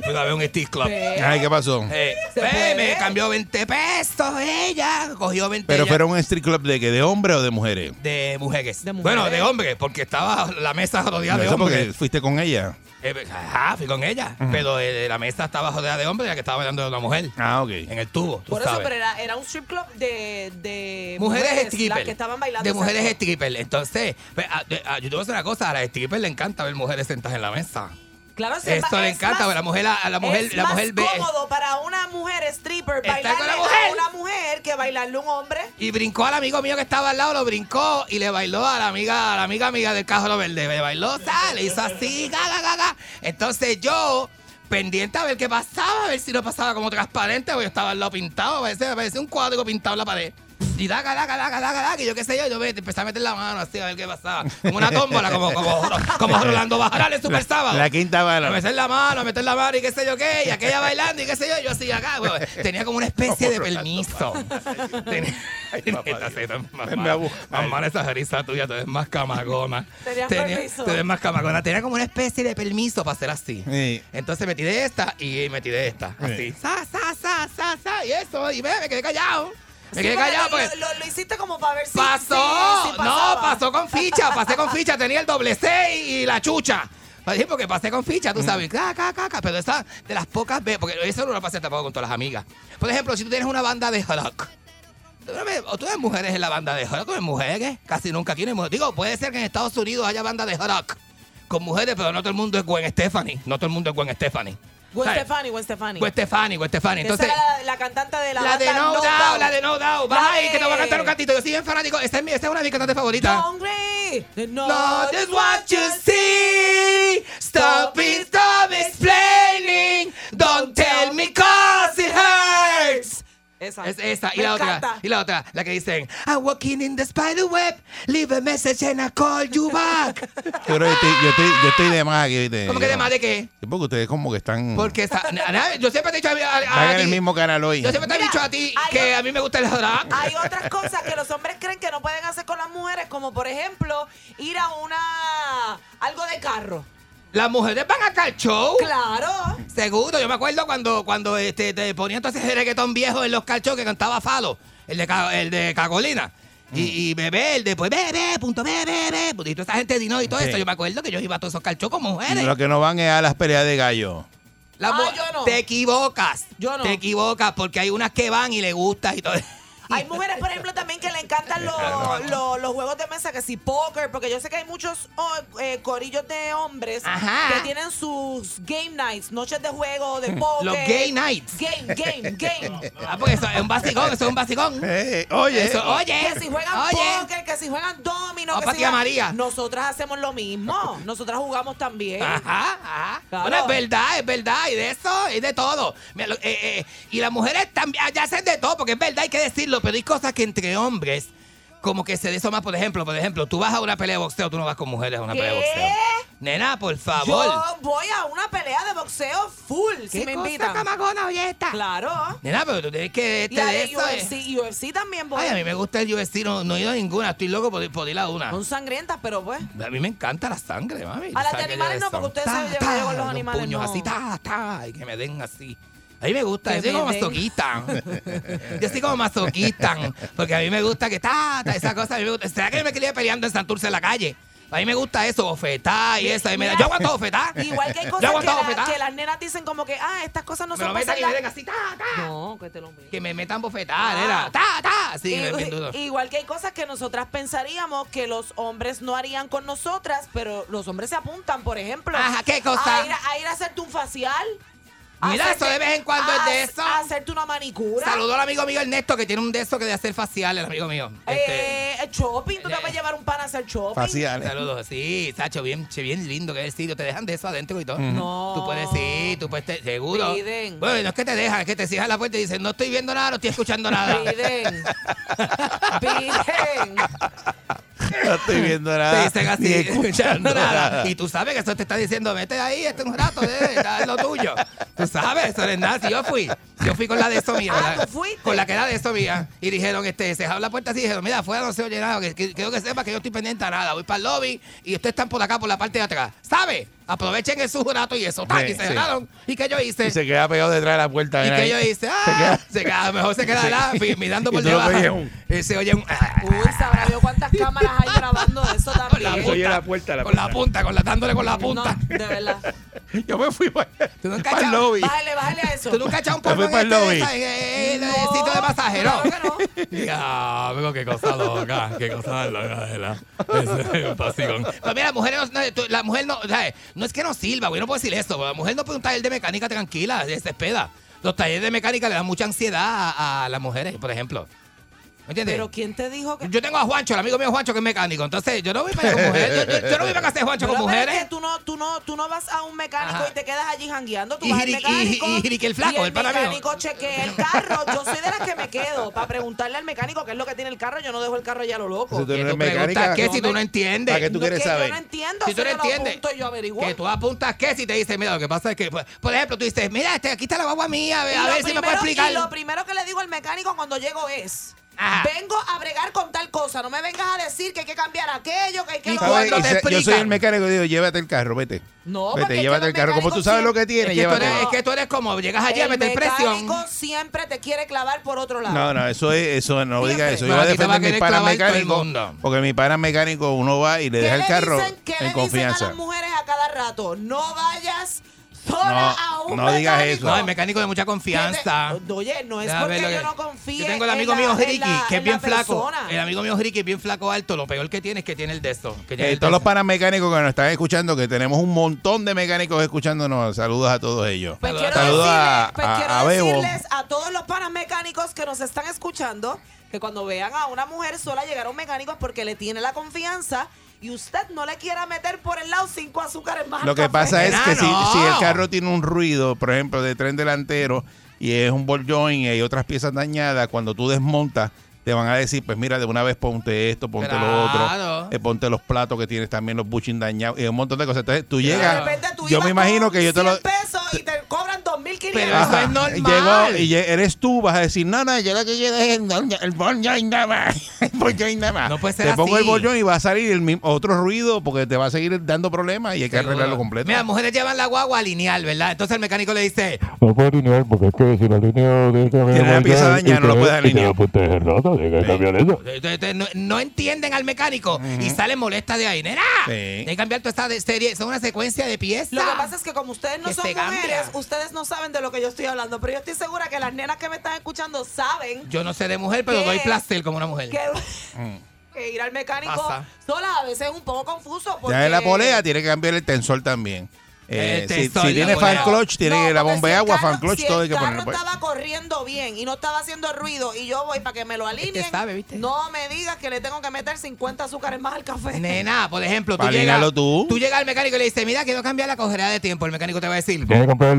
Fui a ver un strip club. Ay, ¿qué pasó? Eh, ¿Se ve, puede? me cambió 20 pesos ella, cogió 20 Pero ella fuera un street club de que de hombre o de mujeres. de mujeres. De mujeres. Bueno, de hombres, porque estaba la mesa rodeada de Eso porque hombres. fuiste con ella. Eh, ajá, fui con ella. Pero eh, la mesa estaba rodeada de hombres, la que estaba bailando de una mujer. Ah, ok. En el tubo, tú Por eso, pero era, era un strip club de, de Mujeres stripper. que estaban bailando. De mujeres stripper. Entonces, pues, a- a- yo te voy a decir una cosa, a las strippers le encanta ver mujeres sentadas en la mesa. Claro, sí, Esto es le más- encanta, porque la mujer, a la mujer, es la más mujer ve cómodo para una mujer stripper la a una mujer que bailarle a un hombre. y brincó al amigo mío que estaba al lado, lo brincó y le bailó a la amiga, a la amiga amiga del Cájaro Verde. Le bailó, tal, le hizo así, gaga, gaga. Entonces yo, pendiente a ver qué pasaba, a ver si no pasaba como transparente, porque yo estaba al lado pintado, parecía, parecía un cuadro pintado en la pared. Y daga, daga, daga, daga, daga, y yo qué sé yo, yo me- empecé a meter la mano así a ver qué pasaba. Como una tómbola, como, como, como Rolando Bajaral en Super Sábado. La quinta A bala. meter la mano, a meter la mano y qué sé yo qué, y aquella bailando y qué sé yo, yo así acá, güey. Tenía como una especie de permiso. Tenía, a mala esa risa tuya, tú eres más camagona. Permiso. Tú eres más camagona. Tenía como una especie de permiso para hacer así. Sí. Entonces metí de esta y metí de esta. Así. Sa, sa, sa, sa, sa. Y eso, y ve, me quedé callado. Me Sí, quedé callado lo, lo hiciste como para ver si. ¡Pasó! si- si no, pasó con ficha, pasé con ficha, tenía el doble 6 y la chucha. Sí, porque pasé con ficha, tú sabes. Ca, ca, ca, ca, pero esa de las pocas veces, porque eso no lo pasé tampoco con todas las amigas. Por ejemplo, si tú tienes una banda de rock. ¿Tú no ves- o tú ves mujeres en la banda de rock? ¿Tú ves mujeres? Casi nunca tienen mujeres. Digo, puede ser que en Estados Unidos haya banda de rock con mujeres, pero no todo el mundo es Gwen Stefani. No todo el mundo es Gwen Stefani. Gwen. Stefani, Gwen Stefani. Gwen Stefani, Gwen Stefani. Esa Entonces, era la, la cantante de la la de banda No Doubt, la de No Doubt. La ahí que te voy a de- cantar un cantito. Yo soy bien fanático. Esta es, mi- esta es una de mis cantantes favoritas. Hungry. No, No, that's what you see. Stop it, stop explaining. Don't tell me cause. Esa. Es esa. Y Me la encanta. otra. Y la otra. La que dicen, I'm walking in the spider web. Leave a message and I call you back. Yo creo que estoy, yo, estoy, yo estoy de más aquí. ¿viste? ¿Cómo que de más de qué? Sí, porque ustedes como que están, Porque na- na- yo siempre te he dicho a, a- a están en ti- el mismo canal hoy. Yo siempre te he Mira, dicho a ti hay que o- a mí me gusta el rock. Hay otras cosas que los hombres creen que no pueden hacer con las mujeres, como por ejemplo ir a una algo de carro. Las mujeres van acá al show. Claro. Seguro, yo me acuerdo cuando, cuando este, te ponían todo ese reggaetón viejo en los calchos que cantaba Falo, el de, el de Cagolina. Y, y bebé, el de pues bebé, punto bebé, bebé, y toda esa gente de Dino y todo Sí. eso. Yo me acuerdo que yo iba a todos esos calchos con mujeres. Lo que no van es a las peleas de gallo. La Ah, yo no. Te equivocas. Yo no. Te equivocas porque hay unas que van y le gustas y todo. Hay mujeres, por ejemplo, también que le encantan los, los, los juegos de mesa, que si póker, porque yo sé que hay muchos oh, eh, corillos de hombres Ajá. que tienen sus game nights, noches de juego, de póker. Los gay nights. Game, game, game. Ah, porque eso es un basicón, eso es un basicón. Eh, oye, Eso, oye. Que si juegan oye. póker, que si juegan domino, Ah, que si María. Nosotras hacemos lo mismo. Nosotras jugamos también. Ajá, ajá. Claro. Bueno, es verdad, es verdad. Y de eso, y de todo. Mira, lo- eh, eh, y las mujeres también, ya hacen de todo, porque es verdad, hay que decirlo, pero hay cosas que entre hombres, como que se de eso más, por ejemplo, por ejemplo, tú vas a una pelea de boxeo, tú no vas con mujeres a una pelea de ¿Qué? boxeo. Nena, por favor. Yo voy a una pelea de boxeo full si ¿Qué me cosa invitan. camagona, oye esta? Claro. Nena, pero tú tienes que este de eso. eh. UFC, UFC también voy. Ay, a mí me gusta el UFC, no, no he ido a ninguna, estoy loco por, por ir a una. Son sangrientas, pero pues. A mí me encanta la sangre, mami. A las de animales no, porque ustedes llevan ta, yo con los animales, puños no. así, ta, ta, y que me den así. A mí me gusta, yo soy me como masoquista. Yo soy como masoquista, porque a mí me gusta que ta, ta, esa cosa. a mí me gusta. ¿Será que yo me quería peleando en Santurce en la calle? A mí me gusta eso, bofetar y eso. y me da- yo aguanto bofetar. Igual que hay cosas que, la- las nenas dicen como que, ah, estas cosas no Me son lo para metan y me den hacerlas. así, ta, ta. No, que te lo metan. Que me metan bofetar, Ah. era. Ta, ta. Sí, duro. igual que hay cosas que nosotras pensaríamos que los hombres no harían con nosotras, pero los hombres se apuntan, por ejemplo. Ajá, ¿qué cosa? A ir a, a ir a hacerte un facial. A Mira, eso de vez en cuando es de a- eso. a hacerte una manicura. Saludo al amigo mío Ernesto, que tiene un de esos que de hacer facial, el amigo mío. Este, Eh, shopping, tú te Eh. puedes llevar un pan a hacer shopping. Faciales. Saludos, sí, Sacho, bien, bien lindo que es el sitio. Te dejan de eso adentro y todo. No. Tú puedes, sí, tú puedes, te- seguro. Piden. Bueno, no es que te dejan, es que te cierran la puerta y dicen, no estoy viendo nada, no estoy escuchando nada. Piden. Piden. No estoy viendo nada. Te dicen así, ni escuchando nada. Y tú sabes que eso te está diciendo, vete ahí, este un rato, eh, está en lo tuyo. Tú sabes, eso no es nada. Si yo fui, yo fui con la de eso mía. Ah, con la, ¿tú? Con la que era de eso mía. Y dijeron, este, se abrió la puerta así y dijeron, mira, afuera no se oye nada. Que, que- quiero que sepa que yo estoy pendiente a nada. Voy para el lobby y ustedes están por acá, por la parte de atrás. ¿Sabe? Aprovechen el rato y eso. ¡tac! Sí, y se sí. cerraron. ¿Y qué yo hice? Y se queda pegado detrás de la puerta. ¿Y qué yo hice? Se ¡Ah! queda- Se queda, mejor se queda Sí. la, mirando por debajo. un- se oye un... Uy, sabrá Dios cuántas cámaras hay grabando eso Con la también. Se oye la puerta, la con la punta, con la, dándole con la No, punta. de verdad. Yo me fui para, ¿Tú nunca para el lobby. Bájale, bájale a eso. ¿Tú nunca has echado un Me polvo fui en, para el este- lobby. en el, No, sitio de masaje, no? claro que Diablo, qué cosa loca, qué cosa loca, de la. Ese es un pasicón. Pero mira, la mujer no, no, tú- la mujer no. No es que no sirva, güey, no puedo decir eso. La mujer no puede un taller de mecánica tranquila, se desespera. Los talleres de mecánica le dan mucha ansiedad a las mujeres, por ejemplo. ¿Me entiendes? Pero ¿quién te dijo que.? yo tengo a Juancho, el amigo mío Juancho que es mecánico, entonces yo no voy para allá con mujeres. Yo, yo- yo no voy para casa de Juancho Pero, con pero es mujeres. que tú no, tú no, tú no vas a un mecánico Ajá. y te quedas allí jangueando. Tú Y vas al y- mecánico. y Jirique el flaco, y el, el pana mecánico chequea el carro. Yo soy de las que me quedo para preguntarle al mecánico qué es lo que tiene el carro. Yo no dejo el carro ya a lo loco. Si tú tú preguntas mecánica, qué no si tú no entiendes. ¿Para qué tú No, es quieres que saber? Yo no entiendo. Si tú no entiendes, apunto y yo averiguo. que tú apuntas qué si te dice, mira, lo que pasa es que, pues, por ejemplo, tú dices, mira, este, aquí está la guagua mía, a ver, Y si me puede primero- explicar. Y lo primero que le digo al mecánico cuando llego es: Ajá. Vengo a bregar con tal cosa. No me vengas a decir que hay que cambiar aquello, que hay que Y lo ¿sabes? otro. Y se- yo soy el mecánico y digo, llévate el carro, vete. No, vete, llévate el carro. Como tú sabes lo que tiene, Es que, tú llévate. eres, es que tú eres como, llegas allá, el metes presión. mecánico siempre te quiere clavar por otro lado. No, no, eso es, eso no Siempre. diga eso. Yo voy a a defender todo el mecánicos. mundo. Porque mi pana mecánico, uno va y le ¿Qué deja el carro dicen, ¿qué le en dicen a confianza. las mujeres a cada rato? No vayas sola No, a un no digas mecánico. eso. No, el mecánico de mucha confianza. Que te- Oye, no es porque yo no confíe Yo tengo el amigo la- mío Ricky, la- que es en bien la flaco. El amigo mío Ricky es bien flaco alto. Lo peor que tiene es que tiene el de esto. Que tiene Eh, el todos los esto. panas mecánicos que nos están escuchando, que tenemos un montón de mecánicos escuchándonos, saludos a todos ellos. Pues quiero, Saludos a, decirle- pues a- quiero a Bebo. decirles a todos los panas mecánicos que nos están escuchando que cuando vean a una mujer sola llegar a un mecánico es porque le tiene la confianza y usted no le quiera meter por el lado cinco azúcares más. Lo que café. pasa es que si, no. si el carro tiene un ruido, por ejemplo, de tren delantero y es un ball joint y hay otras piezas dañadas, cuando tú desmontas, te van a decir, pues mira, de una vez ponte esto, ponte lo otro, eh, ponte los platos que tienes también, los bushing dañados y un montón de cosas. Entonces tú llegas, tú yo me imagino que yo te lo... 100 pesos y te cobran 2.500. Pero Ajá. eso es normal. Llegó y eres tú, vas a decir, no, no, yo lo que quiero es el, el ball joint nada más. El ball joint nada más. No puede ser Te pongo así. el joint y va a salir el mismo, otro ruido porque te va a seguir dando problemas y hay que arreglarlo completo. Mira, mujeres llevan la guagua lineal, ¿verdad? Entonces el mecánico le dice, No puede alinear porque es que si la línea tiene que Tiene la pieza dañada, no lo puedes alinear. Rota. "Eh, eh, eh, no, no entienden al mecánico y salen molestas de ahí. Nena, Sí. hay que cambiar toda esta de- serie. Son una secuencia de piezas. Lo que pasa es que como ustedes no Que son se cambia. mujeres, ustedes no saben de lo que yo estoy hablando, pero yo estoy segura que las nenas que me están escuchando saben Yo no sé de mujer, pero doy placer como una mujer. que, que ir al mecánico Pasa. sola a veces es un poco confuso. Porque Ya en la polea tiene que cambiar el tensor también. Eh, El si, si tiene fan clutch, tiene No, la bomba si de el agua, carro- fan clutch, si todo hay el que carro ponerlo. pues. estaba corriendo bien y no estaba haciendo ruido y yo voy para que me lo alineen, Este sabe, ¿viste? no me digas que le tengo que meter 50 azúcares más al café. Nena, por ejemplo, tú llegas, tú. tú llegas al mecánico y le dices, mira, quiero cambiar la cogera de tiempo. El mecánico te va a decir, Tiene que comprar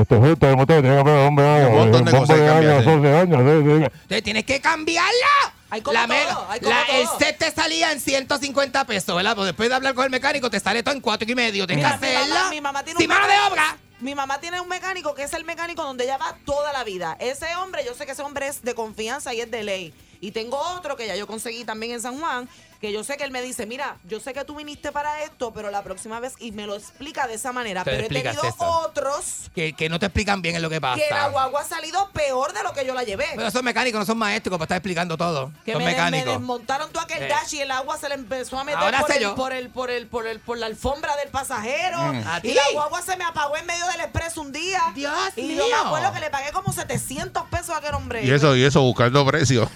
este, justo motor, tiene que comprar bombo de Un agua, montón de un cosas que de agua, cambiar, 12 años, sí, sí. Entonces tienes que cambiarla. Hay como La todo, hay como la- el set te salía en 150 pesos, ¿verdad? Pues después de hablar con el mecánico te sale todo en cuatro y medio. Tienes que mi hacerla. mamá, mi mamá tiene sin un mano de obra. Mi mamá tiene un mecánico que es el mecánico donde ella va toda la vida. Ese hombre, yo sé que ese hombre es de confianza y es de ley. Y tengo otro que ya yo conseguí también en San Juan, que yo sé que él me dice, mira, yo sé que tú viniste para esto, pero la próxima vez, y me lo explica de esa manera. Te pero he tenido otros Que, que no te explican bien en lo que pasa. que la guagua ha salido peor de lo que yo la llevé. Pero esos mecánicos no son maestros para estar explicando todo. que son me, mecánicos. desmontaron todo aquel Sí. dash y el agua se le empezó a meter por el, por, el, por, el, por, el, por la alfombra del pasajero. Mm. ¿A Y la guagua se me apagó en medio del expreso un día. Dios y yo me mío. acuerdo que le pagué como 700 pesos a aquel hombre. Y eso, y eso, buscando precios.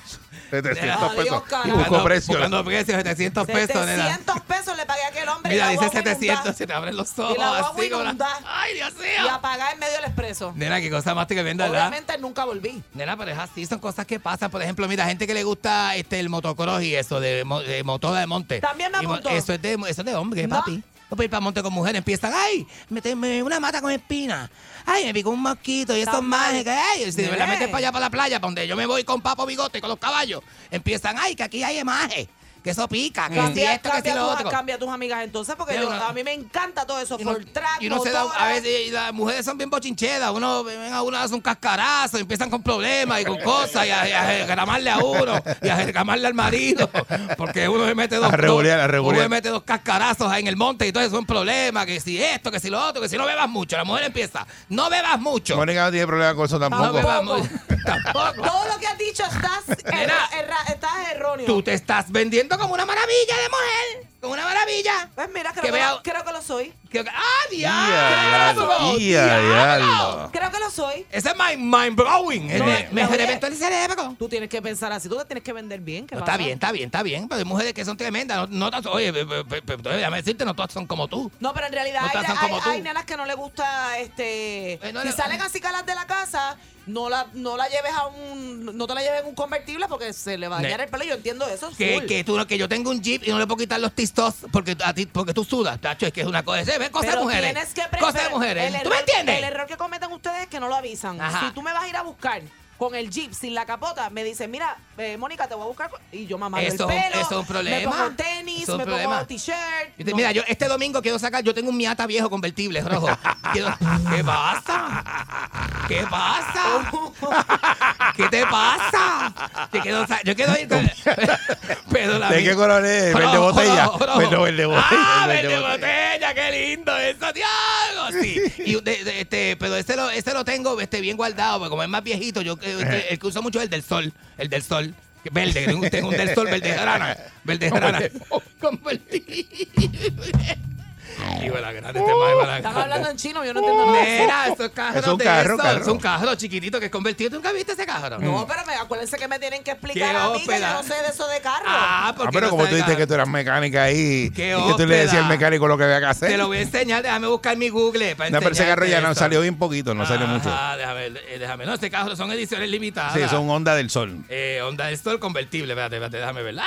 700 Adiós, pesos. Y busco Buscando- precios. Buscando precios, 700 pesos, nena. 700 pesos le pagué a aquel hombre. y Mira, dice guagua 700, inundada. se te abren los ojos Y la así. Ay, Dios Y mío. apagada en medio del expreso. Nena, qué cosa más te que venda, ¿verdad? Obviamente nunca volví. Nena, pero es así, son cosas que pasan. Por ejemplo, mira, gente que le gusta este el motocross y eso, de, mo- de motora de monte. También me Y apuntó. Eso es de, eso es de hombre, papi. Ir para monte con mujeres, empiezan, ay, méteme una mata con espina. Ay, me picó un mosquito y mal. majes que, ay, si me la metes para allá, para la playa, para donde yo me voy con papo bigote, con los caballos, empiezan, ay, que aquí hay emaje, que eso pica, que si Cambia, esto, que si lo otro. cambia tus amigas entonces, porque yo- a mí me encanta todo eso. Y uno, Por track, y uno se da, a veces y las mujeres son bien bochincheras, uno ven a uno hace un cascarazo, y empiezan con problemas y con cosas y a, y a reclamarle a uno y a reclamarle al marido, porque uno le mete dos, uno le mete dos cascarazos ahí en el monte y entonces son problemas, que si esto, que si lo otro, que si no bebas mucho, la mujer empieza, no bebas mucho. Mónica no tiene problema con eso No tampoco. bebas Tampoco. mucho. Tampoco. Todo lo que has dicho estás, Nena. erra- erra- estás erróneo. Tú te estás vendiendo como una maravilla de mujer, como una maravilla. Pues mira, creo Que que, vea- lo, creo que lo soy. Que- ¡Ah, diablo! ¡Diablo! Creo que lo soy. Ese es mind, mind blowing. No, me me reventó el cerebro. Tú tienes que pensar así, tú te tienes que vender bien. ¿qué No, está bien, está bien, está bien. Pero hay mujeres que son tremendas. No, oye, pe- pe- pe- pe- déjame decirte, no todas son como tú. No, pero en realidad No hay, hay- tú. hay nenas que no le gusta, este, Eh, no si le- salen así calas de la casa, no la, no la lleves a un, no te la lleves en un convertible porque se le va a dañar el pelo. Yo entiendo eso. Que, full. que, tú, que yo tengo un jeep y no le puedo quitar los tistos porque, a ti, porque tú sudas. Tacho, es que es una cosa. ¿Ves? Cosas de mujeres. que Cosas de mujeres. el ¿Tú me error- entiendes? El error que cometen ustedes es que no lo avisan. Ajá. Si tú me vas a ir a buscar con el jeep sin la capota, me dicen, mira, eh, Mónica, te voy a buscar. con-" Y yo mamá el Eso- pelo. eso es un problema. Me pongo tenis, Eso me problema. pongo t-shirt. No. Mira, yo este domingo quiero sacar, yo tengo un Miata viejo convertible rojo. Quiero- ¿Qué pasa? ¿Qué pasa? ¿Qué te pasa? Yo quiero, sa- yo con... Pero la ¿De qué color es? ¿Verde Rojo, botella? rojo, rojo. Verde, verde botella. Ah, verde botella. botella, qué lindo eso, diablo. Sí. Y de- de- este, pero este lo, este lo tengo este, bien guardado, porque como es más viejito, yo este, el que uso mucho es el del sol, el del sol. Verde, tengo, un del sol verde grana. Verde grana. Convertible. Hijo de la grande, este más hijo de la Están hablando en chino, yo no entiendo nada. Nena, esos carros Es un de carro, esos, carro. Es un carro chiquitito que es convertido. ¿Tú nunca viste ese carro? No, pero me, acuérdense que me tienen que explicar a mí que yo no sé de eso de carro. Ah, Ah, porque pero no como tú dijiste carro. que tú eras mecánica ahí Qué y que tú le decías al mecánico lo que había que hacer. Te lo voy a enseñar, déjame buscar mi Google. Para No, pero ese carro ya no salió bien poquito, no salió mucho. Ah, déjame, eh, déjame. No, este carro son ediciones limitadas. Sí, son Honda del Sol. Eh, Honda del Sol convertible. Espérate, espérate, déjame ver. ¡Ay!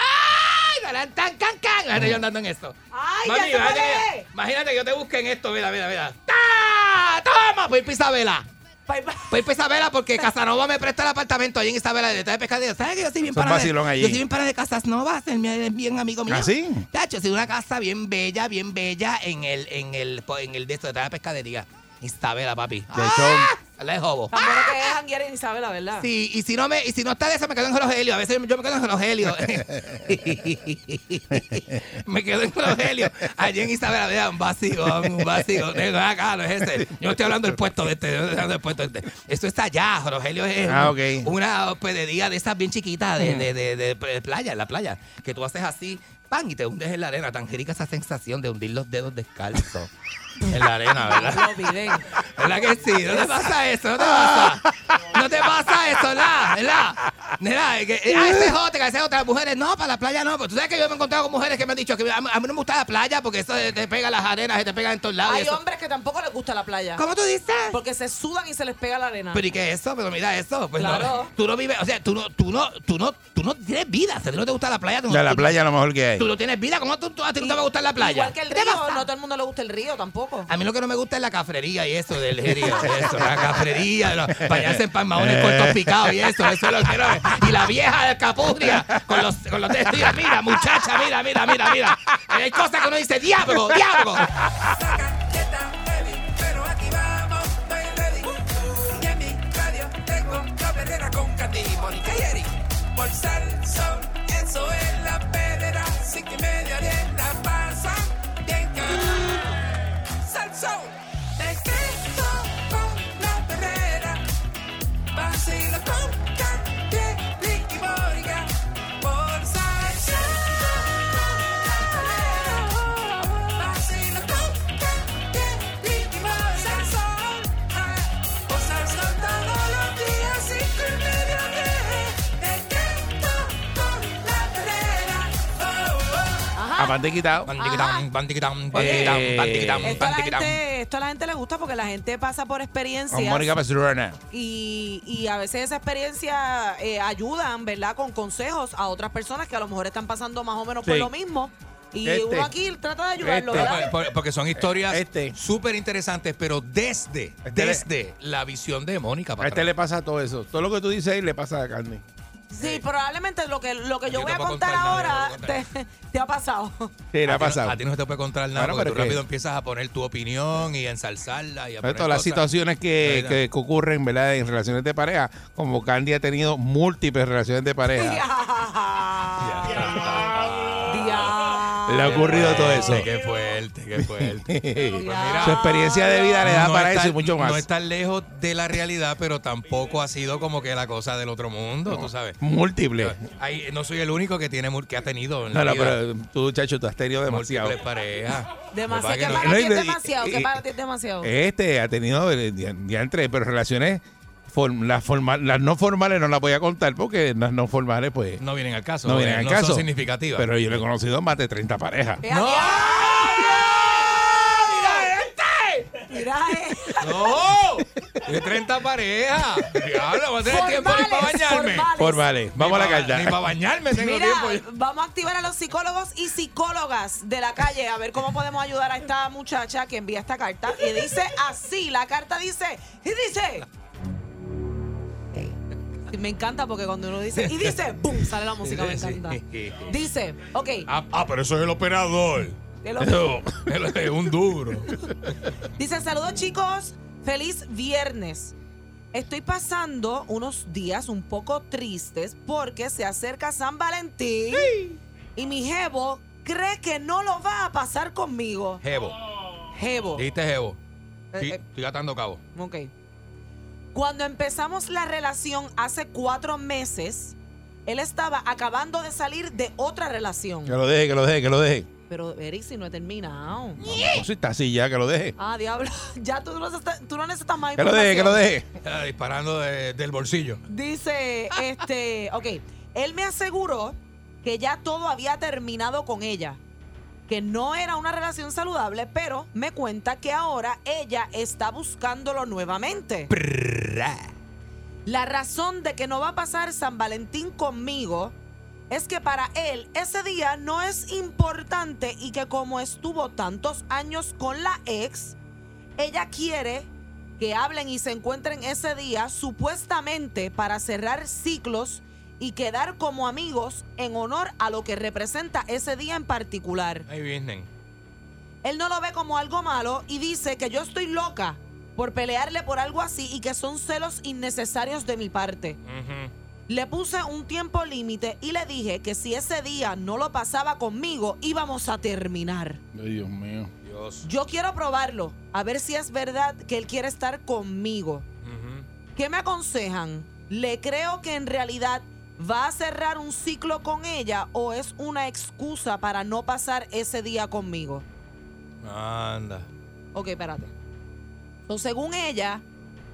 Tan, tan, can, can. Imagínate yo andando en esto. ¡Ay, Mami, ya se imagínate, puede! que, imagínate que yo te busque en esto. Mira, mira, mira. ¡Ta! ¡Toma! Pues Isabela. Bye, bye. Pues para Isabela, porque Casanova me presta el apartamento ahí en Isabela de de pescadero. ¿Sabes que yo soy bien Son para de. Yo soy bien para de Casasnovas, él es bien amigo mío. ¿Ah, sí? Tacho, sí, una casa bien bella, bien bella en el, en el, en el de esto, de pescadería. Isabela, papi. De hecho, ¡Ah! La de Jobo. Tan bueno que es janguear en Isabela, ¿verdad? Sí, y si no me, y si no está de eso, me quedo en Rogelio. A veces yo me quedo en Rogelio. me quedo en Rogelio. Allí en Isabela, vea, un vacío, un vacío. No, acá, no es ese. Yo no estoy hablando del puesto de este, yo no estoy hablando del puesto de este. Esto está allá, Rogelio es Ah, un- ok. una hospedería de esas bien chiquitas de, de, de, de- de playa, en la playa, que tú haces así, pan, y te hundes en la arena. Tan rica esa sensación de hundir los dedos descalzos en la arena, ¿verdad? Lo piden. ¿Verdad que sí? ¿No te pasa eso? ¿No te pasa? ¿No te pasa eso, la? ¿Verdad? ¿Verdad? Que, eh, ah, ese es otra, que ese es otra. Mujeres, no, para la playa no. Pero tú sabes que yo me he encontrado con mujeres que me han dicho que a mí, a no me gusta la playa porque eso te pega las arenas, se te pega en todos lados. y Hay eso. hombres que tampoco les gusta la playa. ¿Cómo tú dices? Porque se sudan y se les pega la arena. Pero ¿y qué es eso? Pero mira eso. Pues no, Claro. tú no vives, o sea, tú no, tú no, tú no, tú no tienes vida. Si a ti no te gusta la playa, tú la tú- playa lo mejor que hay. Tú no tienes vida. ¿Cómo tú, tú- a ti no te va a gustar la playa? Igual que el ¿Qué te río, no a todo el mundo le gusta el río tampoco. A mí lo que no me gusta es la cafrería y eso del río. Eso, la cafrería, los, bañarse en palmaones Eh. cortos picados y eso. Eso es lo que no es. Y la vieja de Capurria con los, con los dedos. Mira, mira, muchacha, mira, mira, mira, mira. Hay cosas que uno dice, diablo, diablo. Pero aquí vamos, estoy ready. Y en mi radio tengo la perrera con Katy, Mónica y Eric. Por Salsón, eso es la perrera. Cinco y media, oh. Ajá. A pan de quitado. Bandiquitán, bandiquitán, Eh, Esto a, la gente, esto a la gente le gusta porque la gente pasa por Con experiencias Mónica Pastrana. y, y a veces esa experiencia eh, ayudan, ¿verdad? Con consejos a otras personas que a lo mejor están pasando más o menos por Sí. lo mismo. Y Este. uno aquí trata de ayudarlo, Este. ¿verdad? Por- Porque son historias Este. súper interesantes, pero desde, Este le- desde la visión de Mónica. A este le pasa todo eso. Todo lo que tú dices ahí le pasa a Carmen. Sí, probablemente lo que, lo que yo, Yo voy a contar ahora te ha pasado. Sí, le ha ti no- pasado. A ti no se te puede contar nada Bueno, porque pero tú rápido empiezas a poner tu opinión y a ensalzarla y a Pero poner todas las situaciones que- que ocurren ¿verdad? en relaciones de pareja, como Candy ha tenido múltiples relaciones de pareja, le ha ocurrido todo eso. Qué fuerte, qué fuerte. Pues mira, Su experiencia de vida le da no para está- eso y mucho más. No está lejos de la realidad, pero tampoco ha sido como que la cosa del otro mundo, tú sabes. Múltiples. Ahí, no soy el único que tiene que ha tenido en No, la no, vida pero tú, chacho, tú has tenido demasiado. múltiples parejas. Demasiado. ¿Qué que para ti es es demasiado? y- ¿Qué para ti es demasiado? Este ha tenido eh, ya- ya entre, pero relaciones form- las, formal, las no formales no las voy a contar porque las no formales pues No vienen al caso. no vienen al no caso. son significativas. Pero yo le he conocido más de 30 parejas. Eh, ¡No! Mira, eh. ¡No! De 30 parejas. Diablo, voy a tener tiempo ni para bañarme. formales. Formales. Vamos a la carta. Ni para bañarme tengo Mira, tiempo. vamos a activar a los psicólogos y psicólogas de la calle a ver cómo podemos ayudar a esta muchacha que envía esta carta. Y dice así, la carta dice, y dice... Me encanta porque cuando uno dice, y dice, ¡pum! Sale la música, me encanta. Dice, ok, Ah, ah, pero eso es el operador. Él es un duro. Dice, saludos chicos, feliz viernes. Estoy pasando unos días un poco tristes porque se acerca San Valentín Y mi jevo cree que no lo va a pasar conmigo. Jevo. Jevo. Dijiste Jevo. Eh, Sí, eh. estoy atando cabo. Ok. Cuando empezamos la relación hace cuatro meses, él estaba acabando de salir de otra relación. Que lo deje, que lo deje, que lo deje. Pero Eric, si no he terminado. No, si está así ya, que lo deje. Ah, diablo. Ya tú no, necesitas, tú no necesitas más Que lo deje, que lo deje. Está disparando de- del bolsillo. Dice, este, ok, él me aseguró que ya todo había terminado con ella, que no era una relación saludable, pero me cuenta que ahora ella está buscándolo nuevamente. La razón de que no va a pasar San Valentín conmigo es que para él ese día no es importante y que como estuvo tantos años con la ex, ella quiere que hablen y se encuentren ese día supuestamente para cerrar ciclos y quedar como amigos en honor a lo que representa ese día en particular. Ahí vienen. Él no lo ve como algo malo y dice que yo estoy loca por pelearle por algo así y que son celos innecesarios de mi parte. Le puse un tiempo límite y le dije que si ese día no lo pasaba conmigo, íbamos a terminar. Ay, Dios mío. Dios. Yo quiero probarlo, a ver si es verdad que él quiere estar conmigo. ¿Qué me aconsejan? ¿Le creo que en realidad va a cerrar un ciclo con ella o es una excusa para no pasar ese día conmigo? Anda. Ok, espérate. So, según ella,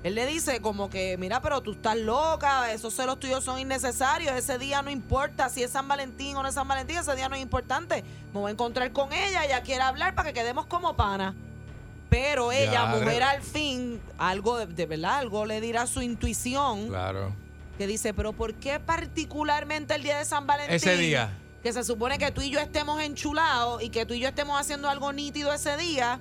él le dice como que, mira, pero tú estás loca, esos celos tuyos son innecesarios, ese día no importa si es San Valentín o no es San Valentín, ese día no es importante. Me voy a encontrar con ella, ella quiere hablar para que quedemos como pana. Pero ella, mujer al fin, algo de, de verdad, algo le dirá su intuición, Claro. Que dice, pero ¿por qué particularmente el día de San Valentín? Ese día. que se supone que tú y yo estemos enchulados y que tú y yo estemos haciendo algo nítido ese día,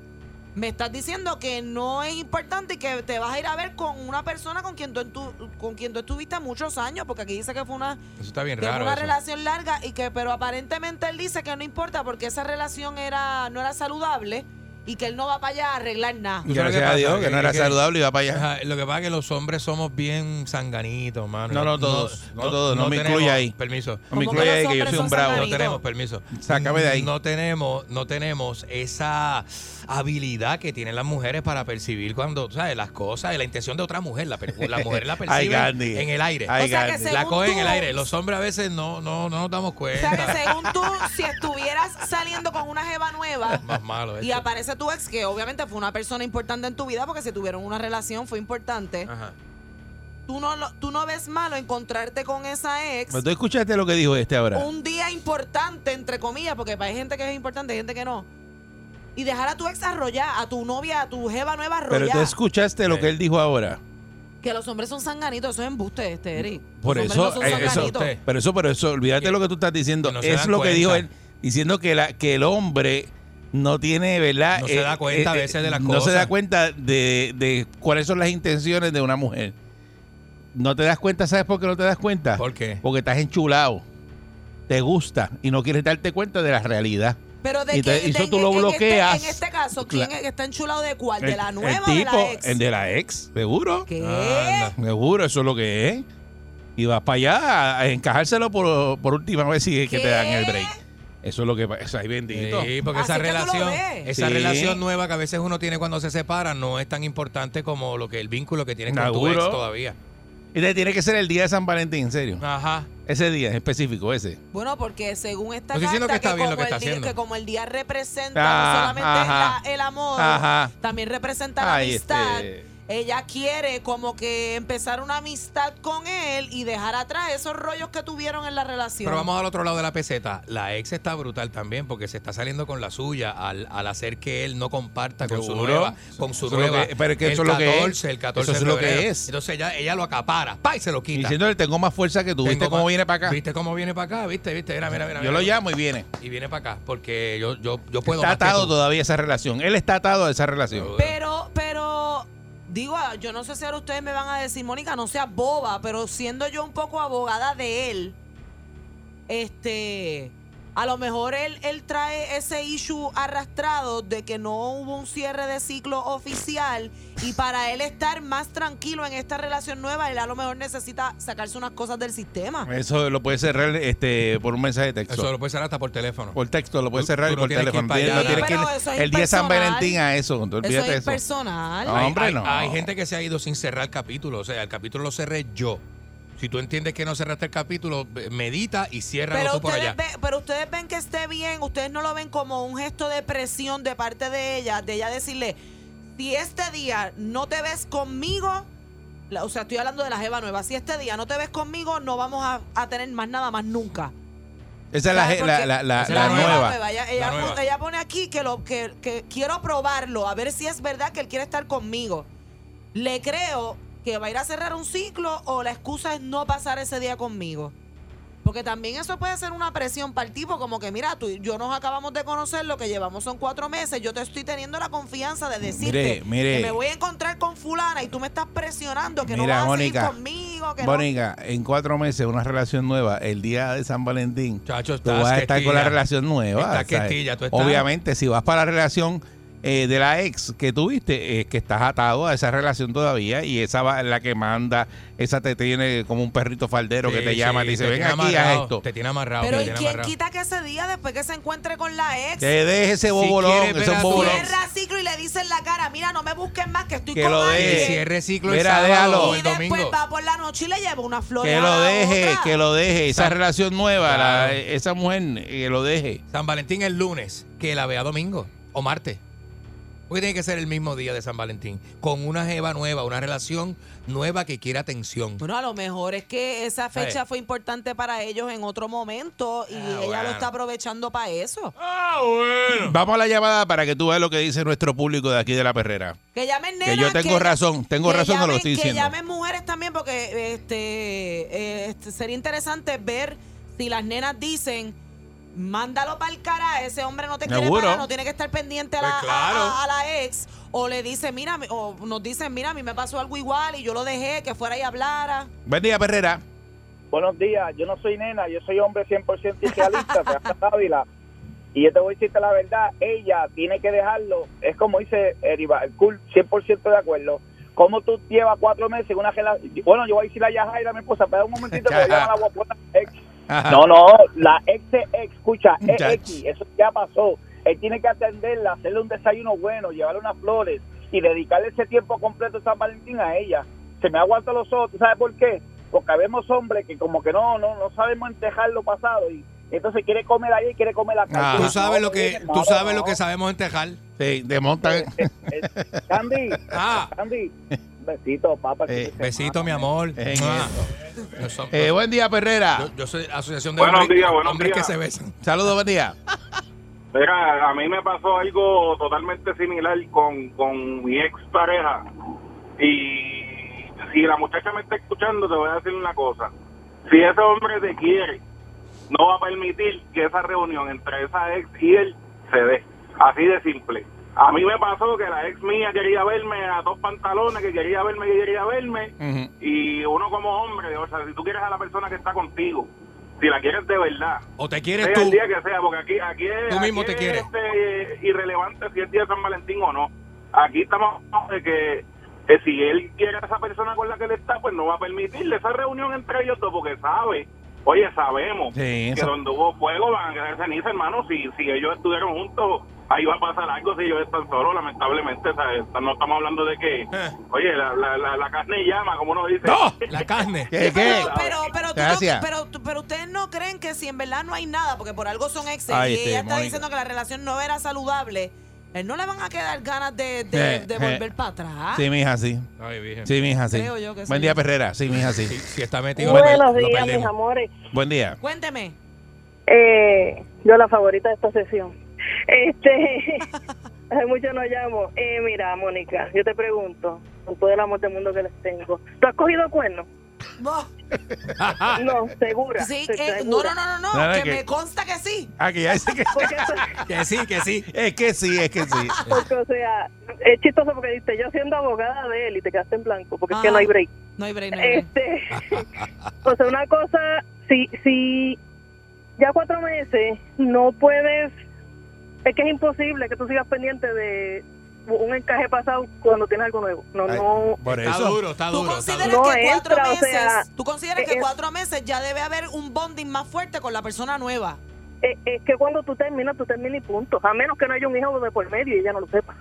me estás diciendo que no es importante y que te vas a ir a ver con una persona con quien tú, tú- con quien tú estuviste muchos años, porque aquí dice que fue una, Eso está bien que fue raro. una eso. relación larga y que, pero aparentemente él dice que no importa porque esa relación era, no era saludable y que él no va para allá a arreglar nada. ¿Tú sabes Gracias a? Dios que no era saludable y va para allá. Lo que pasa es que los hombres somos bien sanganitos, mano. No, no todos, no todos, no me incluye ahí. Permiso. No me incluye ahí que yo soy un bravo. No tenemos permiso. Sácame de ahí. No tenemos, no tenemos esa habilidad que tienen las mujeres para percibir cuando, ¿sabes? Las cosas, la intención de otra mujer. La, la mujer la Ay, percibe Gandhi. en el aire. Ay, O sea que la según coge en el aire. Los hombres a veces no, no, no nos damos O cuenta. sea que según tú, si estuvieras saliendo con una jeva nueva Más malo y esto. Tu ex, que obviamente fue una persona importante en tu vida porque si tuvieron una relación fue importante, Ajá. tú no, lo- tú no ves malo encontrarte con esa ex Pero tú escuchaste lo que dijo este ahora. un día importante, entre comillas, porque hay gente que es importante y gente que no. Y dejar a tu ex arrollar, a tu novia, a tu jeva nueva Pero arrollar. tú escuchaste lo que él dijo ahora. Que los hombres son sanganitos, eso es embuste, este, Eric. Por Los hombres eso, no son eh, eso, sanganitos. pero eso, pero eso, olvídate lo que tú estás diciendo. que no es lo que dijo él, diciendo que la, que el hombre no tiene, ¿verdad? No se da cuenta a veces de las No cosas. se da cuenta de, de cuáles son las intenciones de una mujer. No te das cuenta, ¿sabes por qué no te das cuenta? ¿Por qué? Porque estás enchulado. Te gusta y no quieres darte cuenta de la realidad. Pero de Y te- que, y eso de- tú lo en este- bloqueas. En este, caso, ¿quién es- está enchulado de cuál? ¿De El- la el nueva o de tipo, la ex? El de la ex, seguro. ¿Qué? Seguro, eso es lo que es. Y vas para allá a encajárselo por, por última vez si es que te dan el break. Eso es lo que pasa. Ay, bendito. Sí, porque Así esa que lo relación, esa Sí. relación nueva que a veces uno tiene cuando se separa no es tan importante como lo que el vínculo que tienes con tu ex todavía. Y te tiene que ser el día de San Valentín, en serio. Ajá. Ese día en específico, ese. Bueno, porque según esta No estoy diciendo carta, que está bien lo como que el está día, haciendo. que como el día representa Ah, no solamente la- el amor, Ajá. también representa la Ay, amistad. este- Ella quiere como que empezar una amistad con él y dejar atrás esos rollos que tuvieron en la relación. Pero vamos al otro lado de la peseta. La ex está brutal también porque se está saliendo con la suya al, al hacer que él no comparta con su nueva. Con su Eso es lo nueva. que- pero es que el eso es lo que es. 14, el 14 Eso es lo que es. Entonces ella, ella lo acapara. ¡pa! Y se lo quita. Diciéndole, tengo más fuerza que tú. ¿Viste cómo viene para acá? ¿Viste cómo viene para acá? ¿Viste? ¿Viste? Mira, mira, mira. Yo mira. lo llamo y viene. Y viene para acá porque yo, yo, yo puedo Está más que atado tú. todavía esa relación. Él está atado a esa relación. Pero, pero, digo, yo no sé si ahora ustedes me van a decir, Mónica, no seas boba, pero siendo yo un poco abogada de él, este, A lo mejor él, él trae ese issue arrastrado de que no hubo un cierre de ciclo oficial y para él estar más tranquilo en esta relación nueva, él a lo mejor necesita sacarse unas cosas del sistema. Eso lo puede cerrar este, por un mensaje de texto. Eso lo puedes hacer hasta por teléfono. Por texto lo puedes Tú- cerrar tú por teléfono. no tienes que ir pero eso es el día de San. Valentín a eso. Tú Eso es eso. personal. No, Hay- hombre, hay, no. hay gente que se ha ido sin cerrar el capítulo. O sea, el capítulo lo cerré yo. Si tú entiendes que no cerraste el capítulo, ve- medita y ciérralo Pero por allá. pero ustedes ven que esté bien, ustedes no lo ven como un gesto de presión de parte de ella, de ella decirle, si este día no te ves conmigo, la- o sea, estoy hablando de la jeva nueva, si este día no te ves conmigo, no vamos a, a tener más nada más nunca. Esa es la, la, Porque la, la- Esa es la la nueva. Ella, ella La pon- nueva. ella pone aquí que, lo, que, que quiero probarlo, a ver si es verdad que él quiere estar conmigo. Le creo que va a ir a cerrar un ciclo o la excusa es no pasar ese día conmigo. Porque también eso puede ser una presión para el tipo, como que mira, tú y yo nos acabamos de conocer, lo que llevamos son cuatro meses, yo te estoy teniendo la confianza de decirte Mire, mire. que me voy a encontrar con fulana y tú me estás presionando que no vas a seguir conmigo, que no. Mónica, en cuatro meses, una relación nueva, el día de San Valentín, Chacho, tú vas a estar con la relación nueva. Estás ¿sabes? questilla, tú estás- Obviamente, si vas para la relación eh, de la ex que tuviste, es que estás atado a esa relación todavía y esa va- la que manda, esa te tiene como un perrito faldero que Sí, te llama sí, y te dice, te ven aquí, esto. Te tiene amarrado. Pero te ¿y quién amarrado. quita que ese día, después que se encuentre con la ex, Que deje ese Si bobolón, quieres ese bobolón. cierra ciclo y le dice en la cara, mira, no me busques más, que estoy Que con lo alguien. deje. Cierre ciclo el Mira, déjalo. Y el después domingo. va por la noche y le lleva una flor Que lo deje, otra. que lo deje. Esa San- relación nueva, la- esa mujer, que lo deje. San Valentín el lunes, que la vea domingo o martes. Porque tiene que ser el mismo día de San Valentín. Con una jeva nueva, una relación nueva que quiere atención. Bueno, a lo mejor es que esa fecha fue importante para ellos en otro momento y Ah, ella bueno. lo está aprovechando para eso. Vamos a la llamada para que tú veas lo que dice nuestro público de aquí de la perrera. Que llamen Que nenas. yo tengo razón, tengo que razón de lo que llamen- estoy Que llamen mujeres también porque este, eh, este, sería interesante ver si las nenas dicen... Mándalo para el cara, ese hombre no te quiere Seguro. no tiene que estar pendiente a la, Pues claro. a- a- a la ex. O le dice, mira, o nos dicen, mira, a mí me pasó algo igual y yo lo dejé, que fuera y hablara. Buen día, Perrera. Buenos días, yo no soy nena, yo soy hombre 100% idealista, se llama Ávila. Y yo te voy a decirte la verdad, ella tiene que dejarlo, es como dice Eriva, el cool, 100% de acuerdo. ¿Cómo tú llevas cuatro meses en una relación? Bueno, yo voy a decir a Yajaira, mi esposa, espera un momentito que llama la guapona ex. No, no, la ex es ex, escucha, es Muchacho. X, eso ya pasó. Él tiene que atenderla, hacerle un desayuno bueno, llevarle unas flores y dedicarle ese tiempo completo de San Valentín a ella. Se me aguantan los ojos, ¿tú ¿sabes por qué? Porque vemos hombres que como que no, no, no sabemos entejar lo pasado y entonces quiere comer ahí y quiere comer acá. Ah. Tú sabes lo que, tú sabes no. lo que sabemos entejar. Sí, te montan. Candy, Ah, Candy, besito, papá. que Eh, besito, mi amor. En Mua. Yo soy- Eh, buen día, Perrera. yo, yo soy asociación de Buenos hombres, días, buenos hombres días. que se besan. Saludos, buen día. Mira, a mí me pasó algo totalmente similar con, con mi ex pareja. Y si la muchacha me está escuchando, te voy a decir una cosa. Si ese hombre te quiere, no va a permitir que esa reunión entre esa ex y él se dé. Así de simple. A mí me pasó que la ex mía quería verme a dos pantalones, que quería verme, que quería verme. Y uno como hombre, o sea, si tú quieres a la persona que está contigo, si la quieres de verdad, O te quieres sea tú. el día que sea, porque aquí, aquí es, Tú mismo aquí te es, quieres. este, irrelevante si es día de San Valentín o no. Aquí estamos de que, que si él quiere a esa persona con la que él está, pues no va a permitirle esa reunión entre ellos dos, porque sabe, oye, sabemos Sí, que donde hubo fuego van a quedar ceniza, hermano. Si, si ellos estuvieron juntos, ahí va a pasar algo si ellos están solos, lamentablemente. o sea, no estamos hablando de que, oye, la, la, la, la carne llama, como uno dice. ¡No! La carne. ¿Qué? Pero, ¿Qué? pero, pero, tú no- Gracias. pero, tú- pero ustedes no creen que si en verdad no hay nada, porque por algo son exes, Ay, y este, ella está diciendo que la relación no era saludable, él no le van a quedar ganas de, de, Eh, de eh. volver para atrás. Sí, mija, sí. Ay. Sí, mija, sí. Creo yo que Buen sí. día, Perrera. Sí, mija, sí. Si, si está metido, Buenos lo días, mis amores. Buen día. Cuénteme. Eh, yo la favorita de esta sesión. Este, hace mucho no llamo. Eh, mira, Mónica, yo te pregunto, con todo el amor del mundo que les tengo, ¿tú has cogido cuernos? No, No, segura. sí, eh, no, segura. no, no, no, no, que, que- me consta que sí. Ah, que ya dice que Que sí, que sí. Es que sí, es que sí. porque, o sea, es chistoso porque dice, yo siendo abogada de él y te quedaste en blanco, porque es que Ah. no hay break. No hay break, no hay break. Este, o sea, una cosa, si, si ya cuatro meses no puedes, es que es imposible que tú sigas pendiente de un encaje pasado cuando tienes algo nuevo. No, Ay, no. por Está eso. duro, está ¿Tú duro. está consideras. No que cuatro entra, o meses, sea, tú consideras que eh, cuatro meses ya debe haber un bonding más fuerte con la persona nueva? Es, es que cuando tú terminas, tú terminas y punto. A menos que no haya un hijo de por medio y ella no lo sepa.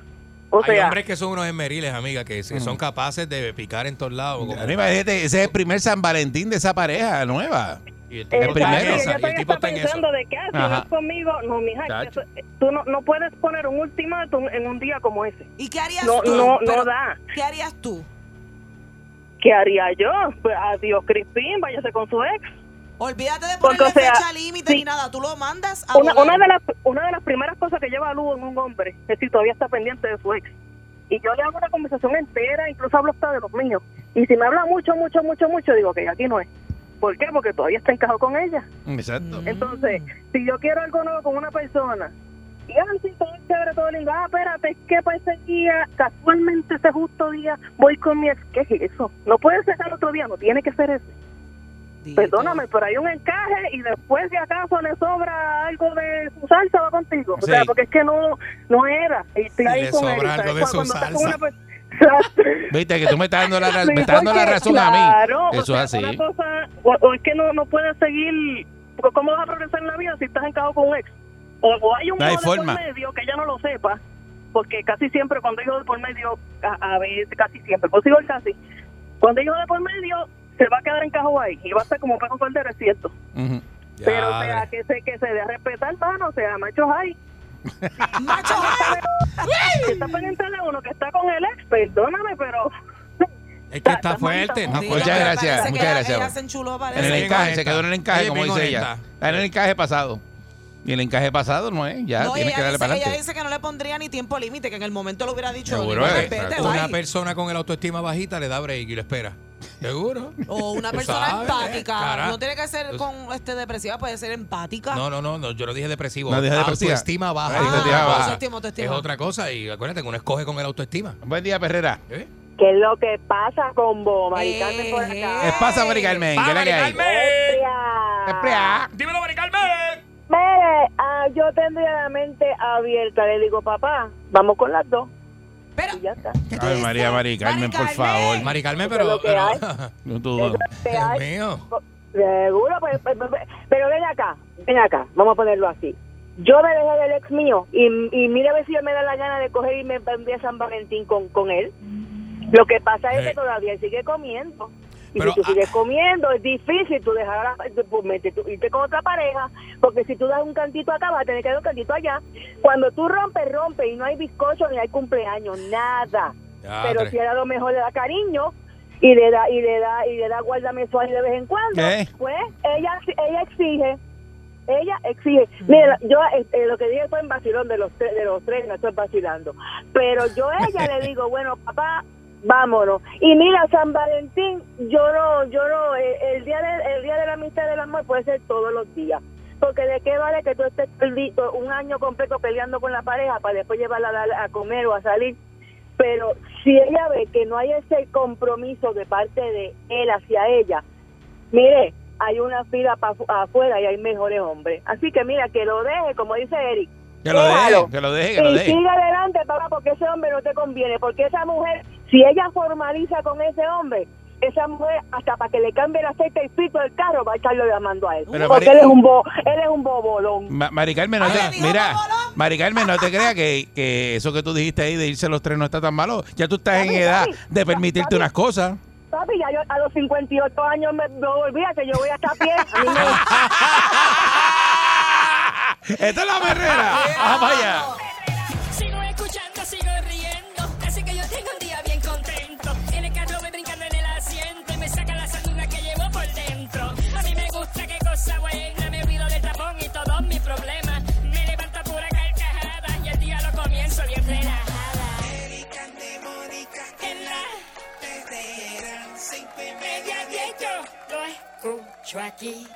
O Hay sea, hombres que son unos esmeriles, amiga, que que son capaces de picar en todos lados. como- ese es el primer San Valentín de esa pareja nueva. Y el El tipo está en primero. esa, y el tipo está está en eso. pensando de que ah, si no es conmigo, no, mija, eso- tú no, no puedes poner un ultimátum en un día como ese. ¿Y qué harías No, tú? no, da. ¿Qué harías tú? ¿Qué haría yo? Pues adiós, Crispín, váyase con su ex. Olvídate de Porque, ponerle o sea, fecha límite sí. ni nada. Tú lo mandas a Una, una, de las, una de las primeras cosas que lleva a luz en un hombre es si todavía está pendiente de su ex. Y yo le hago una conversación entera, incluso hablo hasta de los míos. Y si me habla mucho, mucho, mucho, mucho, digo que aquí no es. ¿Por qué? Porque todavía está encajado con ella. Exacto. Entonces, si yo quiero algo nuevo con una persona, y ah, sí, todo chévere, todo lindo, ah, espérate, es que para ese día, casualmente ese justo día, voy con mi ex. ¿Qué es eso? No puede ser el otro día, no tiene que ser ese. Perdóname, pero hay un encaje y después si acaso le sobra algo de su salsa va contigo. O sea, porque es que no no era. Y estoy Y ahí le con él, sobra ¿sabes? algo de su Cuando estás con salsa. una Exacto. Viste que tú me estás dando la, me estás dando la razón claro, a mí. o Eso sea, es así. Una cosa, o, o es que no, no puedes seguir. ¿Cómo vas a progresar en la vida si estás encajado con un ex? O, o hay un No hay de forma. por medio que ella no lo sepa, porque casi siempre cuando hijo de por medio, a, a veces, casi siempre, pues digo el casi, cuando hijo de por medio, se va a quedar encajado ahí y va a estar como perro con el desierto. Pero, o sea, que se, que se dé a respetar, mano, o sea, machos hay. Macho, está pendiente de uno que está con el ex, perdóname, pero Es que está fuerte. está Sí, Muchas gracias, muchas ella- gracias. Ella se enchuló. En el encaje, se quedó en el encaje, Ella como dice ella. Está en el encaje pasado. Y el encaje pasado no es, ya no, tienes que ella, darle dice, para ella adelante. dice que no le pondría ni tiempo límite, que en el momento lo hubiera dicho. Seguro, "No, eh, vete, exacto. bye". Una persona con el autoestima bajita le da break y lo espera. ¿Seguro? O una persona sabes, empática. cara. No tiene que ser con este depresiva, puede ser empática. No, no, no, no, yo no dije depresivo. No dije depresiva. Autoestima baja. Ah, autoestima baja. autoestima, autoestima. Es otra cosa y acuérdate que uno escoge con el autoestima. Buen día, Perrera. ¿Eh? ¿Qué es lo que pasa con vos, Mari Eh, Carmen, por acá? ¿Qué pasa, Mari Carmen? ¿Qué es la que hay? Dímelo, Mari Carmen. Mire, ah, yo tendría la mente abierta. Le digo, papá, vamos con las dos. Pero, Y ya está. Ay, María, Mari Carmen, por favor. Mari Carmen, Eso pero. es lo que pero hay. No tú- Eso es lo que Dios hay. mío. Seguro, pues, pues, pues, pero ven acá, ven acá, vamos a ponerlo así. Yo me dejé del ex mío y, y mira a ver si me da la gana de coger y me enviar San Valentín con, con él. Lo que pasa es Eh. que todavía él sigue comiendo. Y Pero, si tú ah- sigues comiendo, es difícil tú dejar pues, irte con otra pareja, porque si tú das un cantito acá, vas a tener que dar un cantito allá. Cuando tú rompes, rompes y no hay bizcocho ni hay cumpleaños, nada. Ya, Pero tres. si a lo mejor le da cariño y le da y le da y le da guárdame suave de vez en cuando, ¿Qué? pues ella ella exige ella exige. Mira, yo eh, eh, lo que dije fue en vacilón de los tres, de los tres, no estoy vacilando. Pero yo a ella le digo, bueno, papá, vámonos. Y mira, San Valentín, yo no, yo no, eh, el día de, el día de la amistad y del amor puede ser todos los días. Porque de qué vale que tú estés perdido un año completo peleando con la pareja para después llevarla a, a comer o a salir. Pero si ella ve que no hay ese compromiso de parte de él hacia ella, mire, hay una fila pa afu- afuera y hay mejores hombres. Así que mira, que lo deje, como dice Eric. Que lo deje, que lo deje, que lo y deje. siga adelante, papá, porque ese hombre no te conviene. Porque esa mujer, si ella formaliza con ese hombre, esa mujer, hasta para que le cambie el aceite y pito del carro, va a estarlo llamando a él. Pero, porque Mari- él es un bo, él es un bobolón. Ma- Mari Carmen, no te, mira. Mari Carmen, no te creas que, que eso que tú dijiste ahí de irse los tres no está tan malo. Ya tú estás en edad papi, de permitirte papi. unas cosas. Papi, ya yo a los 58 años me, no olvídate, yo voy hasta a pie. A mí me, Esta es la berrera. Vamos allá. hecho aquí.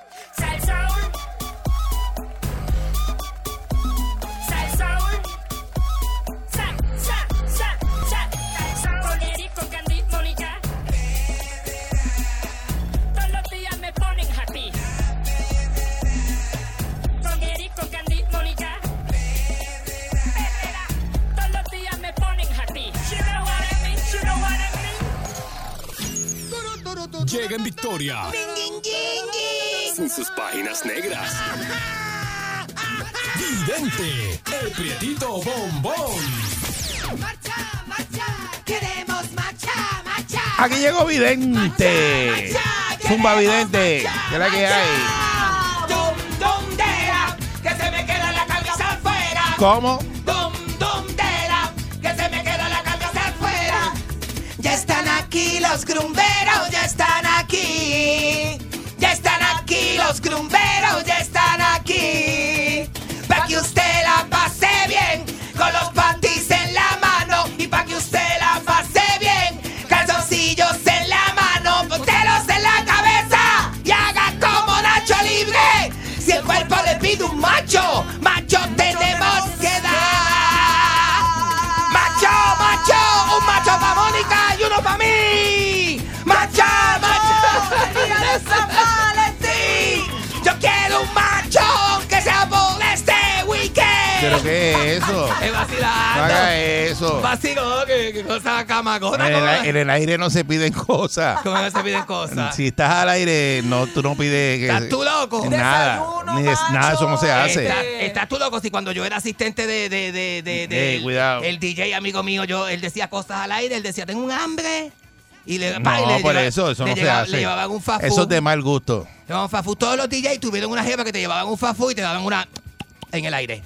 Llega en victoria. Ding, ding. Sin sus páginas negras. Vidente, el prietito bombón. Queremos marcha, marcha. Aquí llegó Vidente. Zumba Vidente. ¿Qué es la que hay? Dum, dum, dera, que se me queda la afuera. ¿Cómo? Dum, dum, dera, que se me queda la camisa afuera. Ya están aquí los grumberos, ya están aquí. Los grumberos, ya están aquí. Es? Es No vacilando. haga eso. Vacilón, que, que cosa camagona. En el, como- en el aire no se piden cosas. ¿Cómo no se piden cosas? Si estás al aire, no, tú no pides que. ¿Estás tú loco? Nada. Ni des- nada, eso no se hace. Está- Estás tú loco si cuando yo era asistente de, de, de, de, de- Ey, cuidado. el DJ amigo mío, yo, él decía cosas al aire, él decía, tengo un hambre. Y le, pa, y No, le por lleva- eso, eso no se hace. Le llevaban un fast Eso es de mal gusto. Llevaban food. Todos los DJs tuvieron una jeva que te llevaban un food y te daban una en el aire.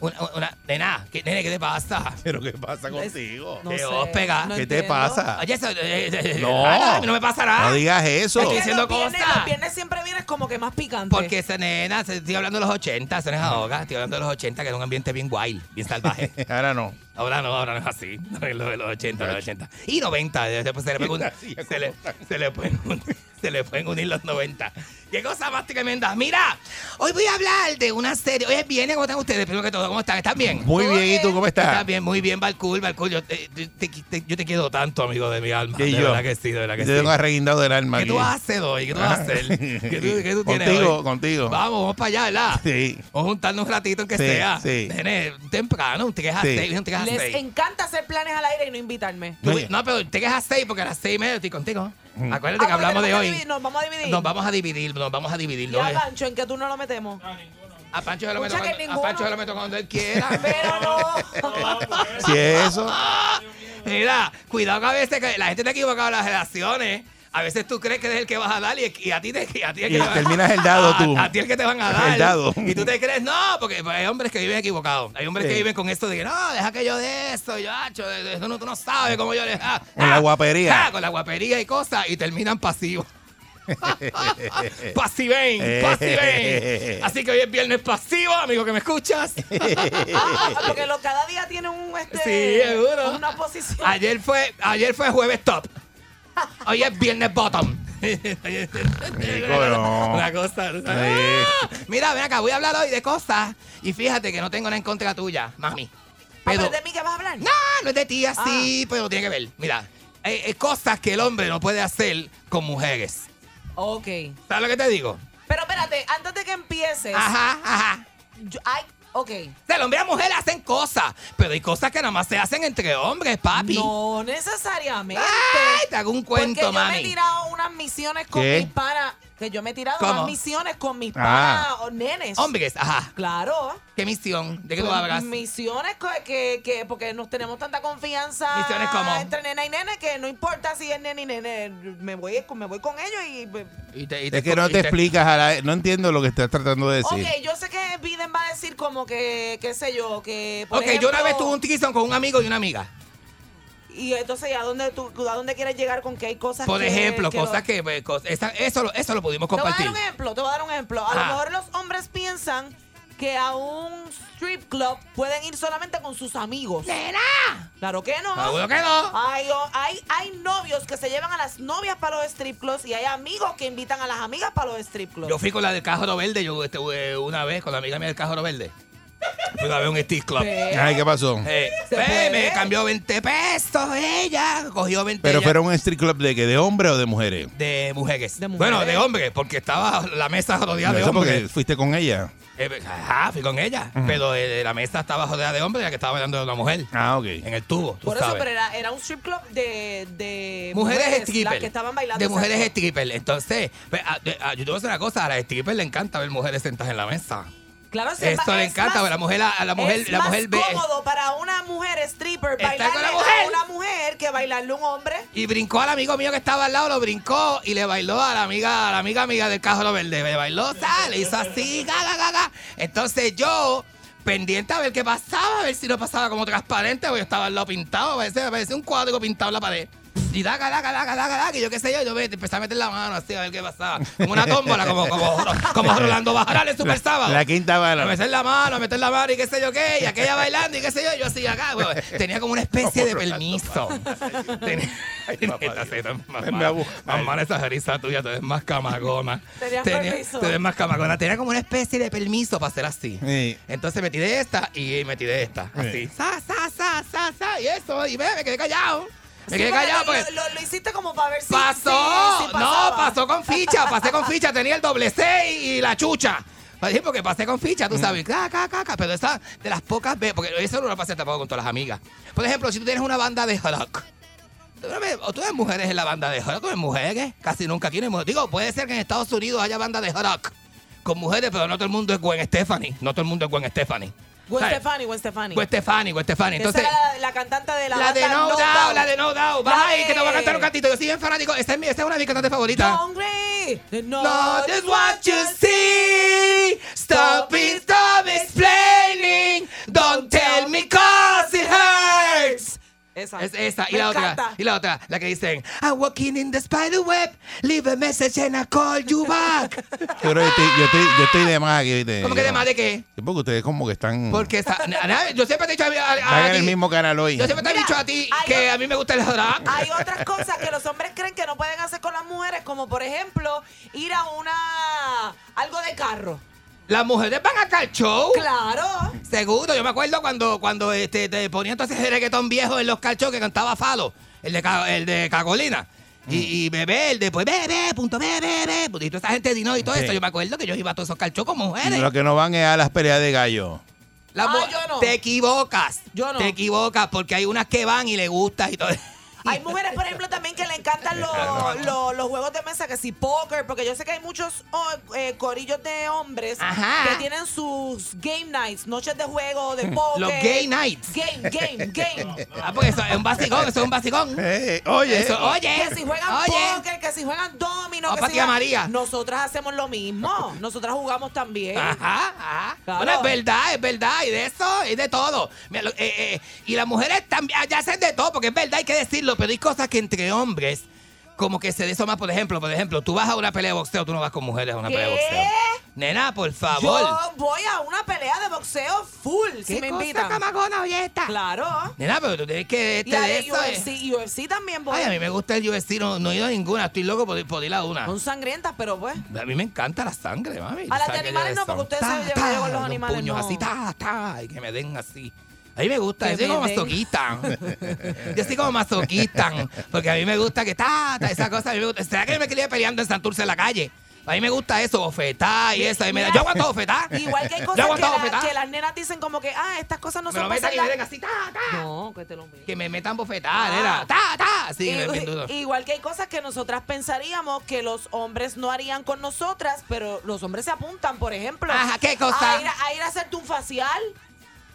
Una, una, de nada, ¿Qué, nene, ¿qué te pasa? ¿Pero qué pasa contigo? Te os pega. ¿Qué te pasa? Oye, eso, eh, eh, No. nada, a mí no me pasa nada. No digas eso. Estoy diciendo los viernes, cosas. los viernes siempre vienes como que más picante. Porque esa nena, se- estoy hablando de los 80, eso no es ahoga, estoy hablando de los 80, que era un ambiente bien wild, bien salvaje. Ahora no. Ahora no, ahora no es así. No es lo de los 80, los 80. Y 90, después se le, un- se le, se le un- se le pueden unir los 90. Qué cosa más tremenda. Mira, hoy voy a hablar de una serie. Hoy es viernes, ¿cómo están ustedes? Primero que todo, ¿cómo están? ¿Están bien? Muy bien, ¿y tú cómo estás? Estás bien, muy bien, Balcool, Balcool. Yo te, te- te- yo te quiero tanto, amigo de mi alma. Y de yo. verdad que sí, de verdad que Te sí. tengo arreguindado del alma ¿Qué aquí. tú vas a hacer hoy? ¿Qué tú vas a hacer? ¿Qué tú, qué tú tienes Contigo, hoy? contigo. Vamos, vamos para allá, ¿verdad? Sí. Vamos a juntarnos un ratito, aunque Sí, sea. sí. Nene, temprano, un 3 a Sí. 6, un 3 a Les 6. encanta hacer planes al aire y no invitarme. Tú- No, pero te quedas a 6 porque a las 6 y media estoy contigo. Acuérdate Ah, que hablamos de hoy. Nos vamos a dividir. Nos vamos a dividir, nos vamos a dividir. ¿Y ¿no? a Pancho en qué tú no lo metemos? A Pancho se lo meto a Pancho se lo meto cuando él quiera. Pero no. Si es eso. Mira, cuidado que a veces que la gente te equivoca en las relaciones. A veces tú crees que eres el que vas a dar y, y a ti te y a ti el Y que te van- terminas el dado a- tú. A, ti el que te van a dar. El dado. Y tú te crees, no, porque pues, hay hombres que viven equivocados. Hay hombres Sí. que viven con esto de que no, deja que yo de esto, yo, acho, de- eso no, tú no sabes cómo yo le. ah, Con la ah, guapería. ah, con la guapería y cosas y terminan pasivos. Pasiven, pasiven. Así que hoy es viernes pasivo, amigo que me escuchas. Ah, porque lo, cada día tiene un este, Sí, seguro. una posición. Ayer fue, ayer fue jueves top. Hoy es viernes bottom. no. Una cosa. ¿tú sabes? Ah, Mira, ven acá, voy a hablar hoy de cosas. Y fíjate que no tengo nada en contra tuya, mami. Pero, Pero, ¿De mí qué vas a hablar? no, no es de ti así, pero tiene que ver. Mira, eh, eh, cosas que el hombre no puede hacer con mujeres. Ok. ¿Sabes lo que te digo? Pero espérate, antes de que empieces. Ajá, ajá. yo- ay, ok. El hombre y la mujer hacen cosas, pero hay cosas que nada más se hacen entre hombres, papi. No necesariamente. Ay, te hago un cuento, Porque yo me he mami. tirado unas misiones con ¿Qué? mis panas. Que yo me he tirado ¿Cómo? misiones con mis Ah. panas o nenes. Hombres, ajá. Claro. ¿Qué misión? ¿De qué tú hablas? Misiones que, que, porque nos tenemos tanta confianza ¿Misiones cómo? entre nena y nene que no importa si es nene y nene, me voy, me voy con ellos y... pues, Y te- y Es que no te explicas a la- No entiendo lo que estás tratando de decir. Ok, yo sé que Biden va a decir como que, qué sé yo, que... por Ok, yo una ejemplo- vez tuve un threesome con un amigo y una amiga. Y entonces, ¿a dónde, tú, ¿a dónde quieres llegar con que hay cosas Por que- ejemplo, que cosas que... pues, cos- esa- eso, lo- eso lo pudimos Te voy a compartir. dar un ejemplo, te voy a dar un ejemplo. A Ah. lo mejor los hombres piensan que a un strip club pueden ir solamente con sus amigos. Claro que no. Seguro que no. Hay, hay, hay novios que se llevan a las novias para los strip clubs y hay amigos que invitan a las amigas para los strip clubs. Yo fui con la del Cajero Verde, yo estuve una vez con la amiga mía del Cajero Verde. Fui a ver un stick club. Ay, ¿qué pasó? Eh, ve, me cambió 20 pesos ella, cogió 20 Pero ella fuera un street club de que de hombres o de mujeres. de mujeres. Bueno, de hombres, porque estaba la mesa rodeada de Eso porque hombres. fuiste con ella. Eh, ajá, fui con ella. Pero eh, la mesa estaba rodeada de hombres, ya que estaba bailando de una mujer. Ah, ok. En el tubo, tú Por eso, sabes. pero era, era un strip club de, de Mujeres, las strippers. que estaban bailando. De mujeres strippers. Entonces, pues, a- de- a- yo te voy a decir una cosa, a las strippers le encanta ver mujeres sentadas en la mesa. Claro, sí, es Esto le encanta, más- a la mujer, a la mujer, es la más mujer ve. cómodo para una mujer stripper con la mujer. a una mujer que bailarle a un hombre. Y brincó al amigo mío que estaba al lado, lo brincó y le bailó a la amiga, a la amiga amiga del cajero verde. Le bailó, tal, le hizo así, gaga, gaga. Entonces yo, pendiente a ver qué pasaba, a ver si no pasaba como transparente, porque yo estaba al lado pintado, parecía, parecía un cuadro pintado en la pared. Y daga, daga, daga, daga, daga, y yo qué sé yo, yo me- empecé a meter la mano así a ver qué pasaba. Como una tómbola, como, como, como Rolando Bajaral en Super Sábado. La quinta A bala. meter la mano, a meter la mano y qué sé yo qué, y aquella bailando y qué sé yo, yo así acá, güey. Tenía como una especie de permiso. Tenía, Ay, mala esa risa tuya, tú eres más camagona. Tenía- permiso. Tú eres más camagona. Tenía como una especie de permiso para hacer así. Sí. Entonces metí de esta y metí de esta. Así. Sa, sa, sa, sa, sa. Y eso, y ve, me quedé callado. Me quedé callado lo, porque. lo- lo hiciste como para ver si. ¡Pasó! si- si no, pasó con ficha, pasé con ficha, tenía el doble C y la chucha. Sí, porque pasé con ficha, tú sabes, ca, ca, ca, ca, pero esa de las pocas veces, porque eso no lo pasé tampoco con todas las amigas. Por ejemplo, si tú tienes una banda de rock, tú no ves- o tú ves mujeres en la banda de rock, tú ves mujeres, casi nunca aquí no hay mujeres. Digo, puede ser que en Estados Unidos haya banda de rock con mujeres, pero no todo el mundo es Gwen Stephanie, no todo el mundo es Gwen Stephanie. Gwen. Stefani, Gwen Stefani. Gwen Stefani, Gwen Stefani. Esa Entonces, era la, la cantante de la la de No Doubt, la de No Doubt. Vas ahí, que te voy a cantar un cantito. Yo soy bien fanático. Esa es, mi- esa es una de mis cantantes favoritas. Hungry. No, just what you see. Stop it, stop explaining. Don't tell me cause. Esa. Es esa. Y Me la encanta. otra. Y la otra. La que dicen, I'm walking in the spider web. Leave a message and I call you back. Pero yo estoy, yo estoy, yo estoy de más aquí. ¿viste? ¿Cómo que de más de qué? Porque ustedes como que están... Porque na- yo siempre te he dicho a, a- a Están en el ti- mismo canal hoy. Yo siempre te he dicho a ti que o- a mí me gusta el rock. Hay otras cosas que los hombres creen que no pueden hacer con las mujeres, como por ejemplo ir a una algo de carro. Las mujeres van acá al show. Claro. Seguro, yo me acuerdo cuando, cuando este, te ponían entonces el reggaetón viejo en los calchos que cantaba Falo, el de, el de Cagolina. Mm. Y, y bebé, el de pues bebé, punto bebé, bebé, y toda esa gente dino y todo Sí. eso. Yo me acuerdo que yo iba a todos esos calchos con mujeres. Lo que no van es a las peleas de gallo. La Ah, yo no. Te equivocas. Yo no. Te equivocas porque hay unas que van y le gustas y todo. Hay mujeres, por ejemplo, también que le encantan los, los- los juegos de mesa, que si póker, porque yo sé que hay muchos oh, eh, corillos de hombres Ajá. que tienen sus game nights, noches de juego, de póker. Los gay nights. Game, game, game. Ah, porque eso es un basicón, eso es un basicón. Eh, oye, Eso, oye. Que si juegan oye. póker, que si juegan domino, O que pa' si tía juegan- María. Nosotras hacemos lo mismo. Nosotras jugamos también. Ajá, ajá. Claro. Bueno, es verdad, es verdad. Y de eso, y de todo. Mira, lo- eh, eh, y las mujeres también, ya hacen de todo, porque es verdad, hay que decirlo, pero hay cosas que entre hombres, como que se de eso más, por ejemplo, por ejemplo, tú vas a una pelea de boxeo, tú no vas con mujeres a una ¿Qué? pelea de boxeo. Nena, por favor. Yo voy a una pelea de boxeo full si ¿Qué me cosa, invitan. camagona, oye esta? Claro. Nena, pero tú tienes que Y este a de eso. eh. UFC, UFC también voy. Ay, a mí me gusta el UFC, no, no he ido a ninguna, estoy loco por, ir- por ir a una. Son sangrientas, pero pues. A mí me encanta la sangre, mami. A las de animales no, porque ustedes saben yo con los los animales puños no. así, ta, ta, y que me den así. A mí me gusta, yo soy como masoquista. Yo soy como masoquista. Porque a mí me gusta que ta, ta, esa cosa. A mí me gusta. ¿Será que yo me quería peleando en Santurce en la calle? A mí me gusta eso, bofetá y eso. Y me da- yo aguanto bofetá. Igual que hay Yo cosas que, la- las nenas dicen como que, ah, estas cosas no Me son lo para metan y me hacerlas- den así, ta, ta. No, que te lo metan. Que me metan bofetá, Ah. Ta, ta. Bien duro. igual que hay cosas que nosotras pensaríamos que los hombres no harían con nosotras, pero los hombres se apuntan, por ejemplo. Ajá, ¿qué cosa? A ir a, a ir a hacerte un facial.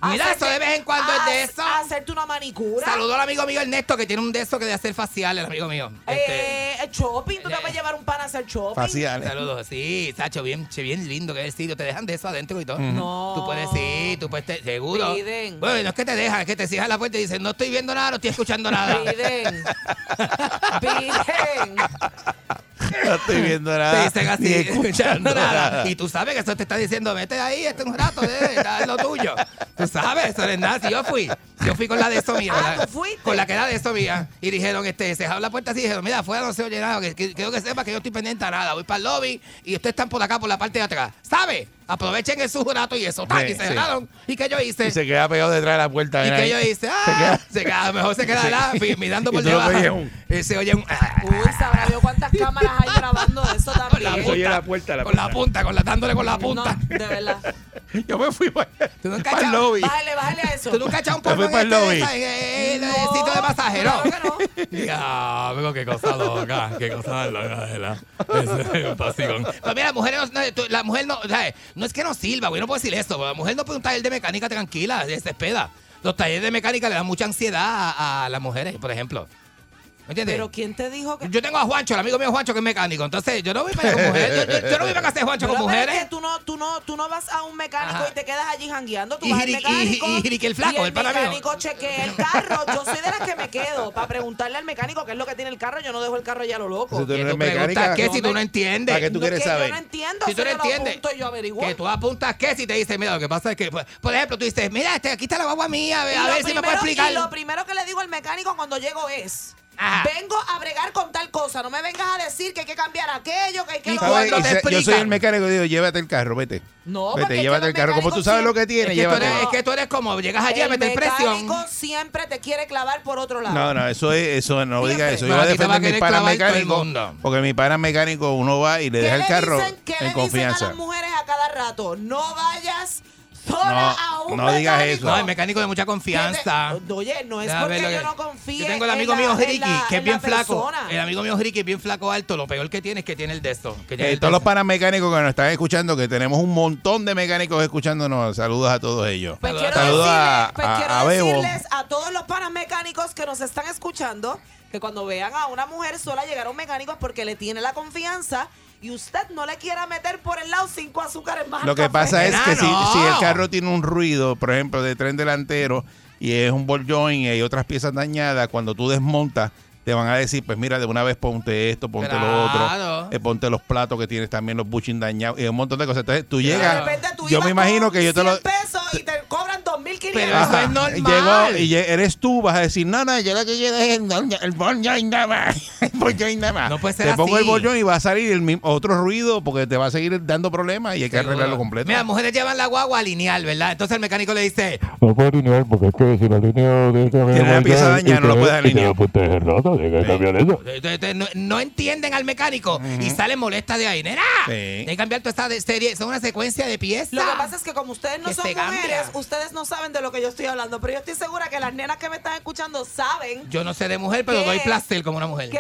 A Mira, eso de vez en cuando es de a- eso. a hacerte una manicura. Saludo al amigo mío Ernesto que tiene un de esos que de hacer faciales, el amigo mío. Este, Eh, shopping, tú te puedes llevar un pan a hacer shopping. Faciales. Saludos, sí, Sacho, bien, che, bien lindo que es el sitio. Te dejan de eso adentro y todo. No. Tú puedes, sí, tú puedes, te- seguro. Piden. Bueno, no es que te dejan, es que te cierran la puerta y dicen, no estoy viendo nada, no estoy escuchando nada. Piden. Piden. No estoy viendo Te nada. dicen ni así, escuchando nada. nada. Y tú sabes que eso te está diciendo, vete ahí, este un rato, eh, da lo tuyo. Tú sabes, eso no es nada. Si yo fui, yo fui con la de eso mía. Ah, la- ¿tú fuiste? Con la que era de eso mía. Y dijeron, este, se abrió la puerta así y dijeron, mira, afuera no se oye nada. Que, que- quiero que sepa que yo estoy pendiente a nada. Voy para el lobby y ustedes están por acá, por la parte de atrás. ¿Sabe? Aprovechen el rato y eso. Sí, y se sí. cerraron. ¿Y qué yo hice? Y se queda pegado detrás de la puerta. ¿Y qué ahí. yo hice? Se ¡Ah! queda- Se queda, mejor se queda Sí. la- mirando por debajo. oyes un- Y se oye un... ah, Uy, sabrá Dios cuántas cámaras hay grabando eso Con la también. Oye, punta, la puerta, la con la punta, con la, dándole con la No, punta. de verdad. Yo me fui para, ¿Tú nunca para el lobby. Bájale, bájale a eso. ¿Tú nunca has echado un Me fui polvo para en el este lobby. en el- No, sitio de masaje, no? claro que no. Ya, qué cosa loca, qué cosa loca, ¿verdad? Es un pasicón. Pero mira, la mujer no, no, la mujer no, ¿sabes? No es que no sirva, güey, no puedo decir esto, la mujer no puede un taller de mecánica tranquila, desespera. Los talleres de mecánica le dan mucha ansiedad a las mujeres, por ejemplo. ¿Me entiendes? Pero ¿quién te dijo que.? Yo tengo a Juancho, el amigo mío Juancho, que es mecánico. Entonces, yo no voy para con mujeres. Yo, yo- yo no voy para casa de Juancho Pero, con pero es mujeres. que tú no, tú no, tú no vas a un mecánico Ajá. y te quedas allí jangueando. Tú Y vas al y- mecánico. y el flaco, y el el mío. mecánico chequea el carro. Yo soy de las que me quedo para preguntarle al mecánico qué es lo que tiene el carro. Yo no dejo el carro ya a lo loco. Si tú no ¿Qué eres tú preguntas mecánica, qué si tú no entiendes? ¿Para qué tú quieres que saber? Yo no entiendo. Si tú no entiendes, apunto y yo averiguo. Que tú apuntas qué si te dice, mira, lo que pasa es que, por, por ejemplo, tú dices, mira, este, aquí está la guagua mía, a ver, si me puede primero- explicar. Y lo primero que le digo al mecánico cuando llego es. Ajá. Vengo a bregar con tal cosa. No me vengas a decir que hay que cambiar aquello, que hay que Y lo cuando te yo soy el mecánico y digo, llévate el carro, vete. No, Vete, porque llévate el carro. Como tú mecánicos sabes lo que siempre- tiene, es, que tú llévatelo. eres, es que tú eres como, llegas allí a el meter presión. mecánico siempre te quiere clavar por otro lado. No, no, eso es, eso no digas eso. Yo voy a defender el mecánicos. mundo. Porque mi pana mecánico, uno va y le ¿Qué deja el carro dicen, ¿qué en le dicen a confianza. las mujeres a cada rato? No vayas sola a un no digas mecánico. eso. No, el mecánico de mucha confianza. Te- Oye, no es porque yo no confíe Yo tengo el amigo la- mío Ricky, la- que es en bien la flaco. El amigo mío Ricky es bien flaco alto. Lo peor que tiene es que tiene el de esto. Que tiene Eh, el todos de los esto. panas mecánicos que nos están escuchando, que tenemos un montón de mecánicos escuchándonos, saludos a todos ellos. Pues quiero, Saludos decirles, a, pues a- quiero a Bebo. decirles a todos los panas mecánicos que nos están escuchando que cuando vean a una mujer sola llegar a un mecánico es porque le tiene la confianza y usted no le quiera meter por el lado cinco azúcares más. Lo que café. pasa es que si, no. si el carro tiene un ruido, por ejemplo, de tren delantero y es un ball joint y hay otras piezas dañadas, cuando tú desmontas, te van a decir, pues mira, de una vez ponte esto, ponte lo Claro. otro, eh, ponte los platos que tienes también, los bushing dañados y un montón de cosas. Entonces tú llegas, tú yo me imagino que yo te lo... 100 pesos y te cobran 2.500. Pero eso es normal. Llegó, y eres tú, vas a decir, no, no, yo lo que quiero es el, el ball joint nada más. El ball joint nada más. No puede ser Te pongo así. el ball joint y va a salir el mismo, otro ruido porque te va a seguir dando problemas y hay que Seguro. arreglarlo completo. Mira, mujeres llevan la guagua lineal, ¿verdad? Entonces el mecánico le dice, No puedo alinear porque es que si la línea tiene que cambiar Tiene la el pieza dañada, y no lo que- puedes y alinear. la punta es rota, tiene que cambiar eso. "Te- te- te- no, no entienden al mecánico y salen molestas de ahí. ¡Nena! Sí. Hay que cambiar toda esta de- serie. Son una secuencia de piezas. Lo que pasa es que como ustedes no son cambia. mujeres, ustedes no saben de lo que yo estoy hablando, pero yo estoy segura que las nenas que me están escuchando saben Yo no sé de mujer, pero doy placer como una mujer. que,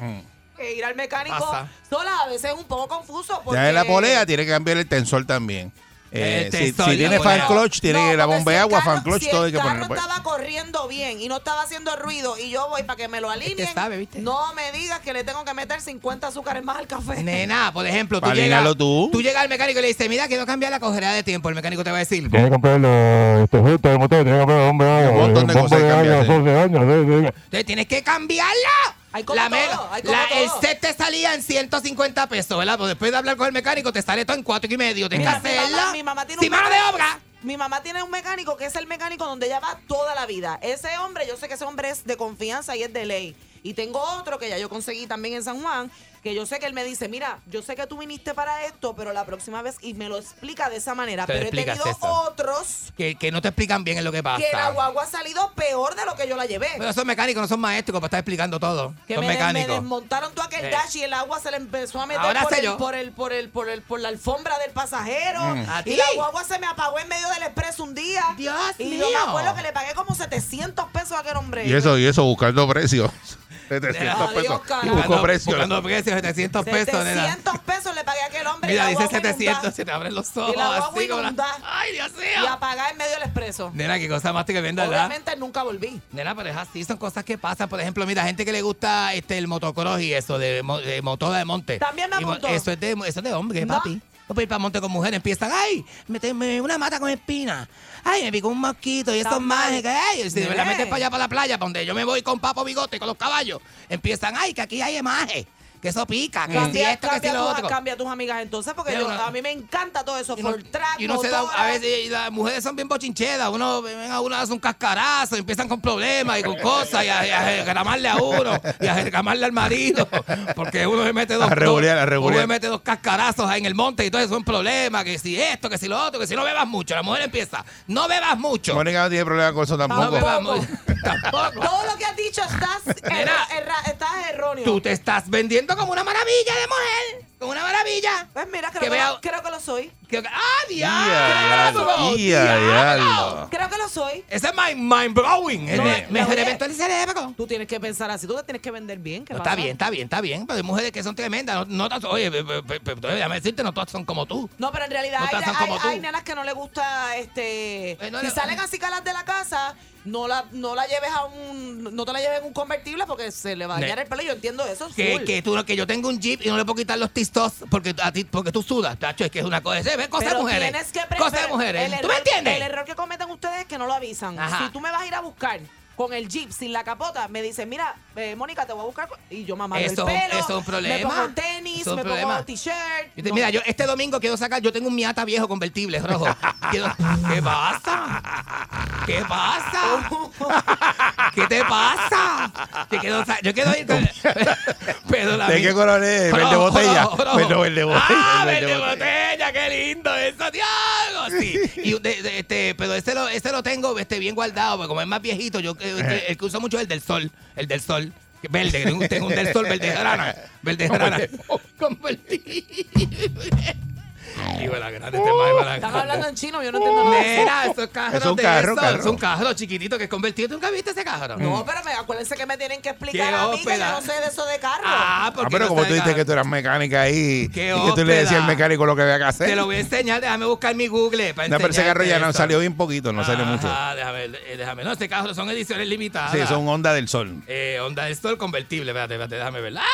Mm. que ir al mecánico Pasa. sola a veces es un poco confuso. Porque... Ya en la polea tiene que cambiar el tensor también. Eh, El si, si tiene fan clutch, tiene No, la bomba de el agua, carro- fan clutch, si todo hay el que carro ponerlo. pues. estaba corriendo bien y no estaba haciendo ruido y yo voy para que me lo alineen, sabe, ¿viste? no me digas que le tengo que meter 50 azúcares más al café. Nena, por ejemplo, tú llegas, tú. tú llegas al mecánico y le dices, mira, quiero cambiar la cogerera de tiempo. El mecánico te va a decir, Tiene que comprar los este, justo de motor, tiene que comprar bomba de agua, Un montón de cosas de años. Entonces tienes que cambiarla. Hay como La todo, mega- hay como la- el todo. set te salía en 150 pesos, ¿verdad? Pues después de hablar con el mecánico te sale todo en cuatro y medio. Tienes Mira, que mi hacerla. mamá, mi mamá tiene sin un mano de obra. Mi mamá tiene un mecánico que es el mecánico donde ella va toda la vida. Ese hombre, yo sé que ese hombre es de confianza y es de ley. Y tengo otro que ya yo conseguí también en San Juan, que yo sé que él me dice, mira, yo sé que tú viniste para esto, pero la próxima vez, y me lo explica de esa manera. Te pero he tenido eso. otros Que, que no te explican bien en lo que pasa. que la guagua ha salido peor de lo que yo la llevé. Pero esos mecánicos no son maestros para estar explicando todo. que son me, me mecánicos. desmontaron todo aquel Eh. dash y el agua se le empezó a meter por sé el, yo. por, el, por, el, por, el, por la alfombra del pasajero. Mm. ¿A Y la guagua se me apagó en medio del expreso un día. Dios y mío. yo me acuerdo que le pagué como 700 pesos a aquel hombre. Y eso, y eso, buscando precios. 700 Adiós, pesos. carajo. Busco precios. Buscando precios, 700 pesos, nena. 700 pesos le pagué a aquel hombre. y Mira, la dice guagua 700, inundada. se te abren los ojos. Y la así. Ay, Dios Y mío. apagada en medio del expreso. Nena, qué cosa más tremenda, ¿verdad? Obviamente nunca volví. Nena, pero es así, son cosas que pasan. Por ejemplo, mira, gente que le gusta este el motocross y eso, de, de motora de monte. También me Y apuntó. Eso es de, eso es de hombre, No. papi. No puedes ir para monte con mujeres, empiezan, ay, meterme una mata con espina. Ay, me picó un mosquito y eso es mágico. Ay, si me la metes para allá, para la playa, para donde yo me voy con papo bigote, con los caballos, empiezan, ay, que aquí hay emaje. Que eso pica, que si Cambia, esto, que si lo tus- otro. cambia a tus amigas entonces, porque yo- no- a mí me encanta todo eso. For track, Y uno se da, a veces y las mujeres son bien bochincheras, uno ven a uno hace un cascarazo, y empiezan con problemas y con cosas, y a, y a reclamarle a uno, y a reclamarle al marido, porque uno se mete dos, A revolear, a uno se mete dos cascarazos ahí en el monte y todo eso es un problema, que si esto, que si lo otro, que si no bebas mucho, la mujer empieza, no bebas mucho. Mónica no tiene problema con eso No tampoco. bebas mucho. Tampoco. Todo lo que has dicho estás, Mira. estás erróneo. Tú te estás vendiendo como una maravilla de mujer, como una maravilla. Pues mira, creo Que lo, creo que lo soy. Que- ¡Ah, diablo! Creo que lo soy. Ese es mind, mind blowing. No, me me reventó el cerebro. Tú tienes que pensar así, tú te tienes que vender bien. está bien, está bien, está bien. Pero hay mujeres que son tremendas. No, no oye, déjame decirte, no todas son como tú. No, pero en realidad No hay, hay- hay nenas que no le gusta, este, Eh, no si le- salen así calas de la casa, no la, no la lleves a un, no te la lleves en un convertible porque se le va a dañar el pelo. Yo entiendo eso. Que, que, tú, que yo tengo un jeep y no le puedo quitar los tistos porque, a ti, porque tú sudas. Tacho, es que es una cosa. ¿Ves? Cosas de mujeres. tienes que Cosas de mujeres. ¿Tú me entiendes? El error que cometen ustedes es que no lo avisan. Ajá. Si tú me vas a ir a buscar con el jeep sin la capota, me dicen, mira, eh, Mónica, te voy a buscar. Y yo mamá el pelo. eso es un problema. Me pongo tenis, Eso es un me problema. pongo t-shirt. No. Mira, yo este domingo quiero sacar, yo tengo un Miata viejo convertible rojo. Quiero- ¿Qué pasa? ¿Qué pasa? ¿Qué te pasa? Yo quiero, yo quiero ir con... ¿De qué color es? ¿Verde botella? rojo, rojo. Verde, verde botella. Ah, verde verde botella. botella, qué lindo eso, diablo. Sí. Y de- de- este, pero ese lo, ese lo tengo este, bien guardado, porque como es más viejito, yo eh, el, que uso mucho es el del sol, el del sol. Verde, que tengo, tengo un del sol verde grana. Verde grana. Convertible. Hijo de la grande, este más hijo de la Están grande. hablando en chino, yo no entiendo nada. Mira, esos carros Es un de carro, esos, carro. Es un carro chiquitito que es convertido. ¿Tú nunca viste ese carro? No, pero me, acuérdense que me tienen que explicar Qué a mí que yo no sé de eso de carro. Ah, Ah, porque pero no como tú dijiste que tú eras mecánica ahí Qué y que tú le decías al mecánico lo que había que hacer. Te lo voy a enseñar, déjame buscar mi Google para No, pero ese carro ya no salió bien poquito, no salió mucho. Ah, déjame, eh, déjame. No, este carro son ediciones limitadas. Sí, son Honda del Sol. Eh, Honda del Sol convertible. Espérate, espérate, déjame ver. ¡Ay!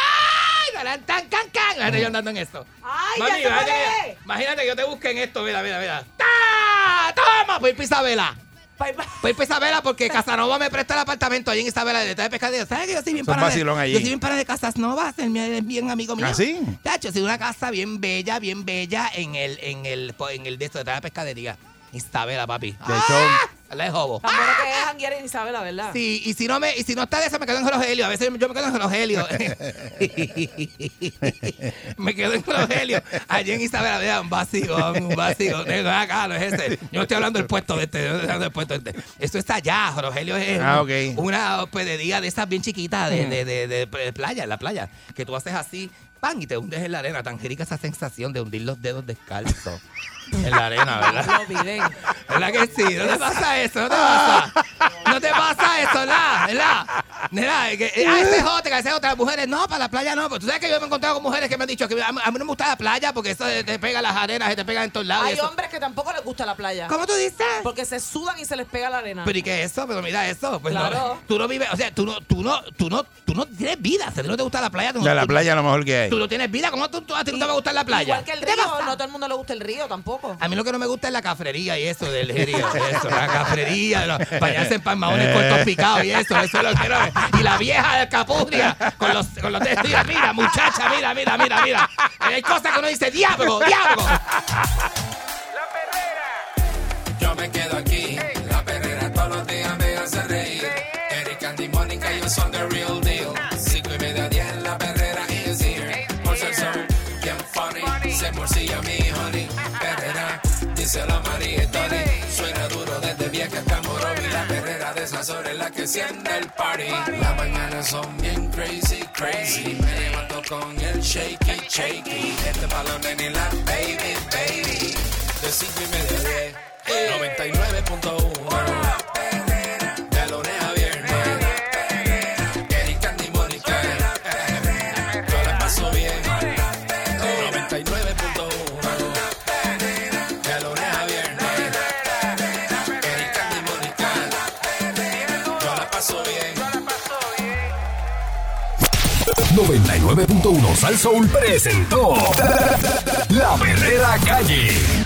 Tan, can, can. Imagínate yo andando en esto. ¡Ay, Mami, ya se imagínate, puede! imagínate que yo te busque en esto. Mira, mira, mira. ¡Ta! ¡Toma! Voy para Isabela. Pa- pa- Voy para Isabela porque Casanova me presta el apartamento allí en Isabela de de pescadero. ¿Sabes que yo soy bien Son para vacilón allí. Yo soy bien para de Casas Novas, él es bien amigo mío. ¿Ah, sí? Tacho, soy una casa bien bella, bien bella en el, en el, en el de esto, de pescadería. Isabela, papi. De hecho, de Jobo. Tan bueno que es janguear en Isabela, ¿verdad? Sí, y si no me, y si no está de eso, me quedo en Rogelio. A veces yo me quedo en Rogelio. me quedo en Rogelio. Allí en Isabela, mira, un vacío, un vacío. No acá, no es ese. Yo no estoy hablando del puesto de este, yo no estoy hablando del puesto de este. Esto está allá, Rogelio es Ah, ok. una hospedería de esas bien chiquitas de, de, de, de- de playa, en la playa. Que tú haces así, pan, y te hundes en la arena. Tan rica esa sensación de hundir los dedos descalzos. En la arena, ¿verdad? Lo piden. ¿Verdad que sí? ¿No te pasa eso? ¿No te pasa? ¿No te pasa eso, ¿verdad? ¿Verdad? ¿Verdad? Que, ah, ese es otra, es mujeres, no, para la playa no. Pero tú sabes que yo me he encontrado con mujeres que me han dicho que a mí, a no me gusta la playa porque eso te pega las arenas, se te pega en todos lados. y Hay eso. hombres que tampoco les gusta la playa. ¿Cómo tú dices? Porque se sudan y se les pega la arena. Pero ¿y qué es eso? Pero mira eso. Pues no, Claro. tú no vives, o sea, tú no, tú no, tú no, tú no tienes vida. Si a no te gusta la playa, tú no, ya la playa es lo mejor que hay. Tú no tienes vida. ¿Cómo tú, tú- a ti no te va a gustar la playa? Igual que el ¿Qué te río, no a todo el mundo le gusta el río tampoco. A mí lo que no me gusta es la cafrería y eso del río, eso, la cafrería, los, bañarse en palmaones cortos picados y eso, eso es lo que no Y la vieja de Capurria con los, con los dedos, mira, mira, muchacha, mira, mira, mira, mira. Hay cosas que uno dice, diablo, diablo. Yo me quedo aquí, de horas es la que enciende el party. Las mañanas son bien crazy, crazy. Me levanto con el shaky, shaky. Este balón en la baby, baby. De cinco y media diez. 99.1 99.1 Sal Soul presentó La Verdadera Calle.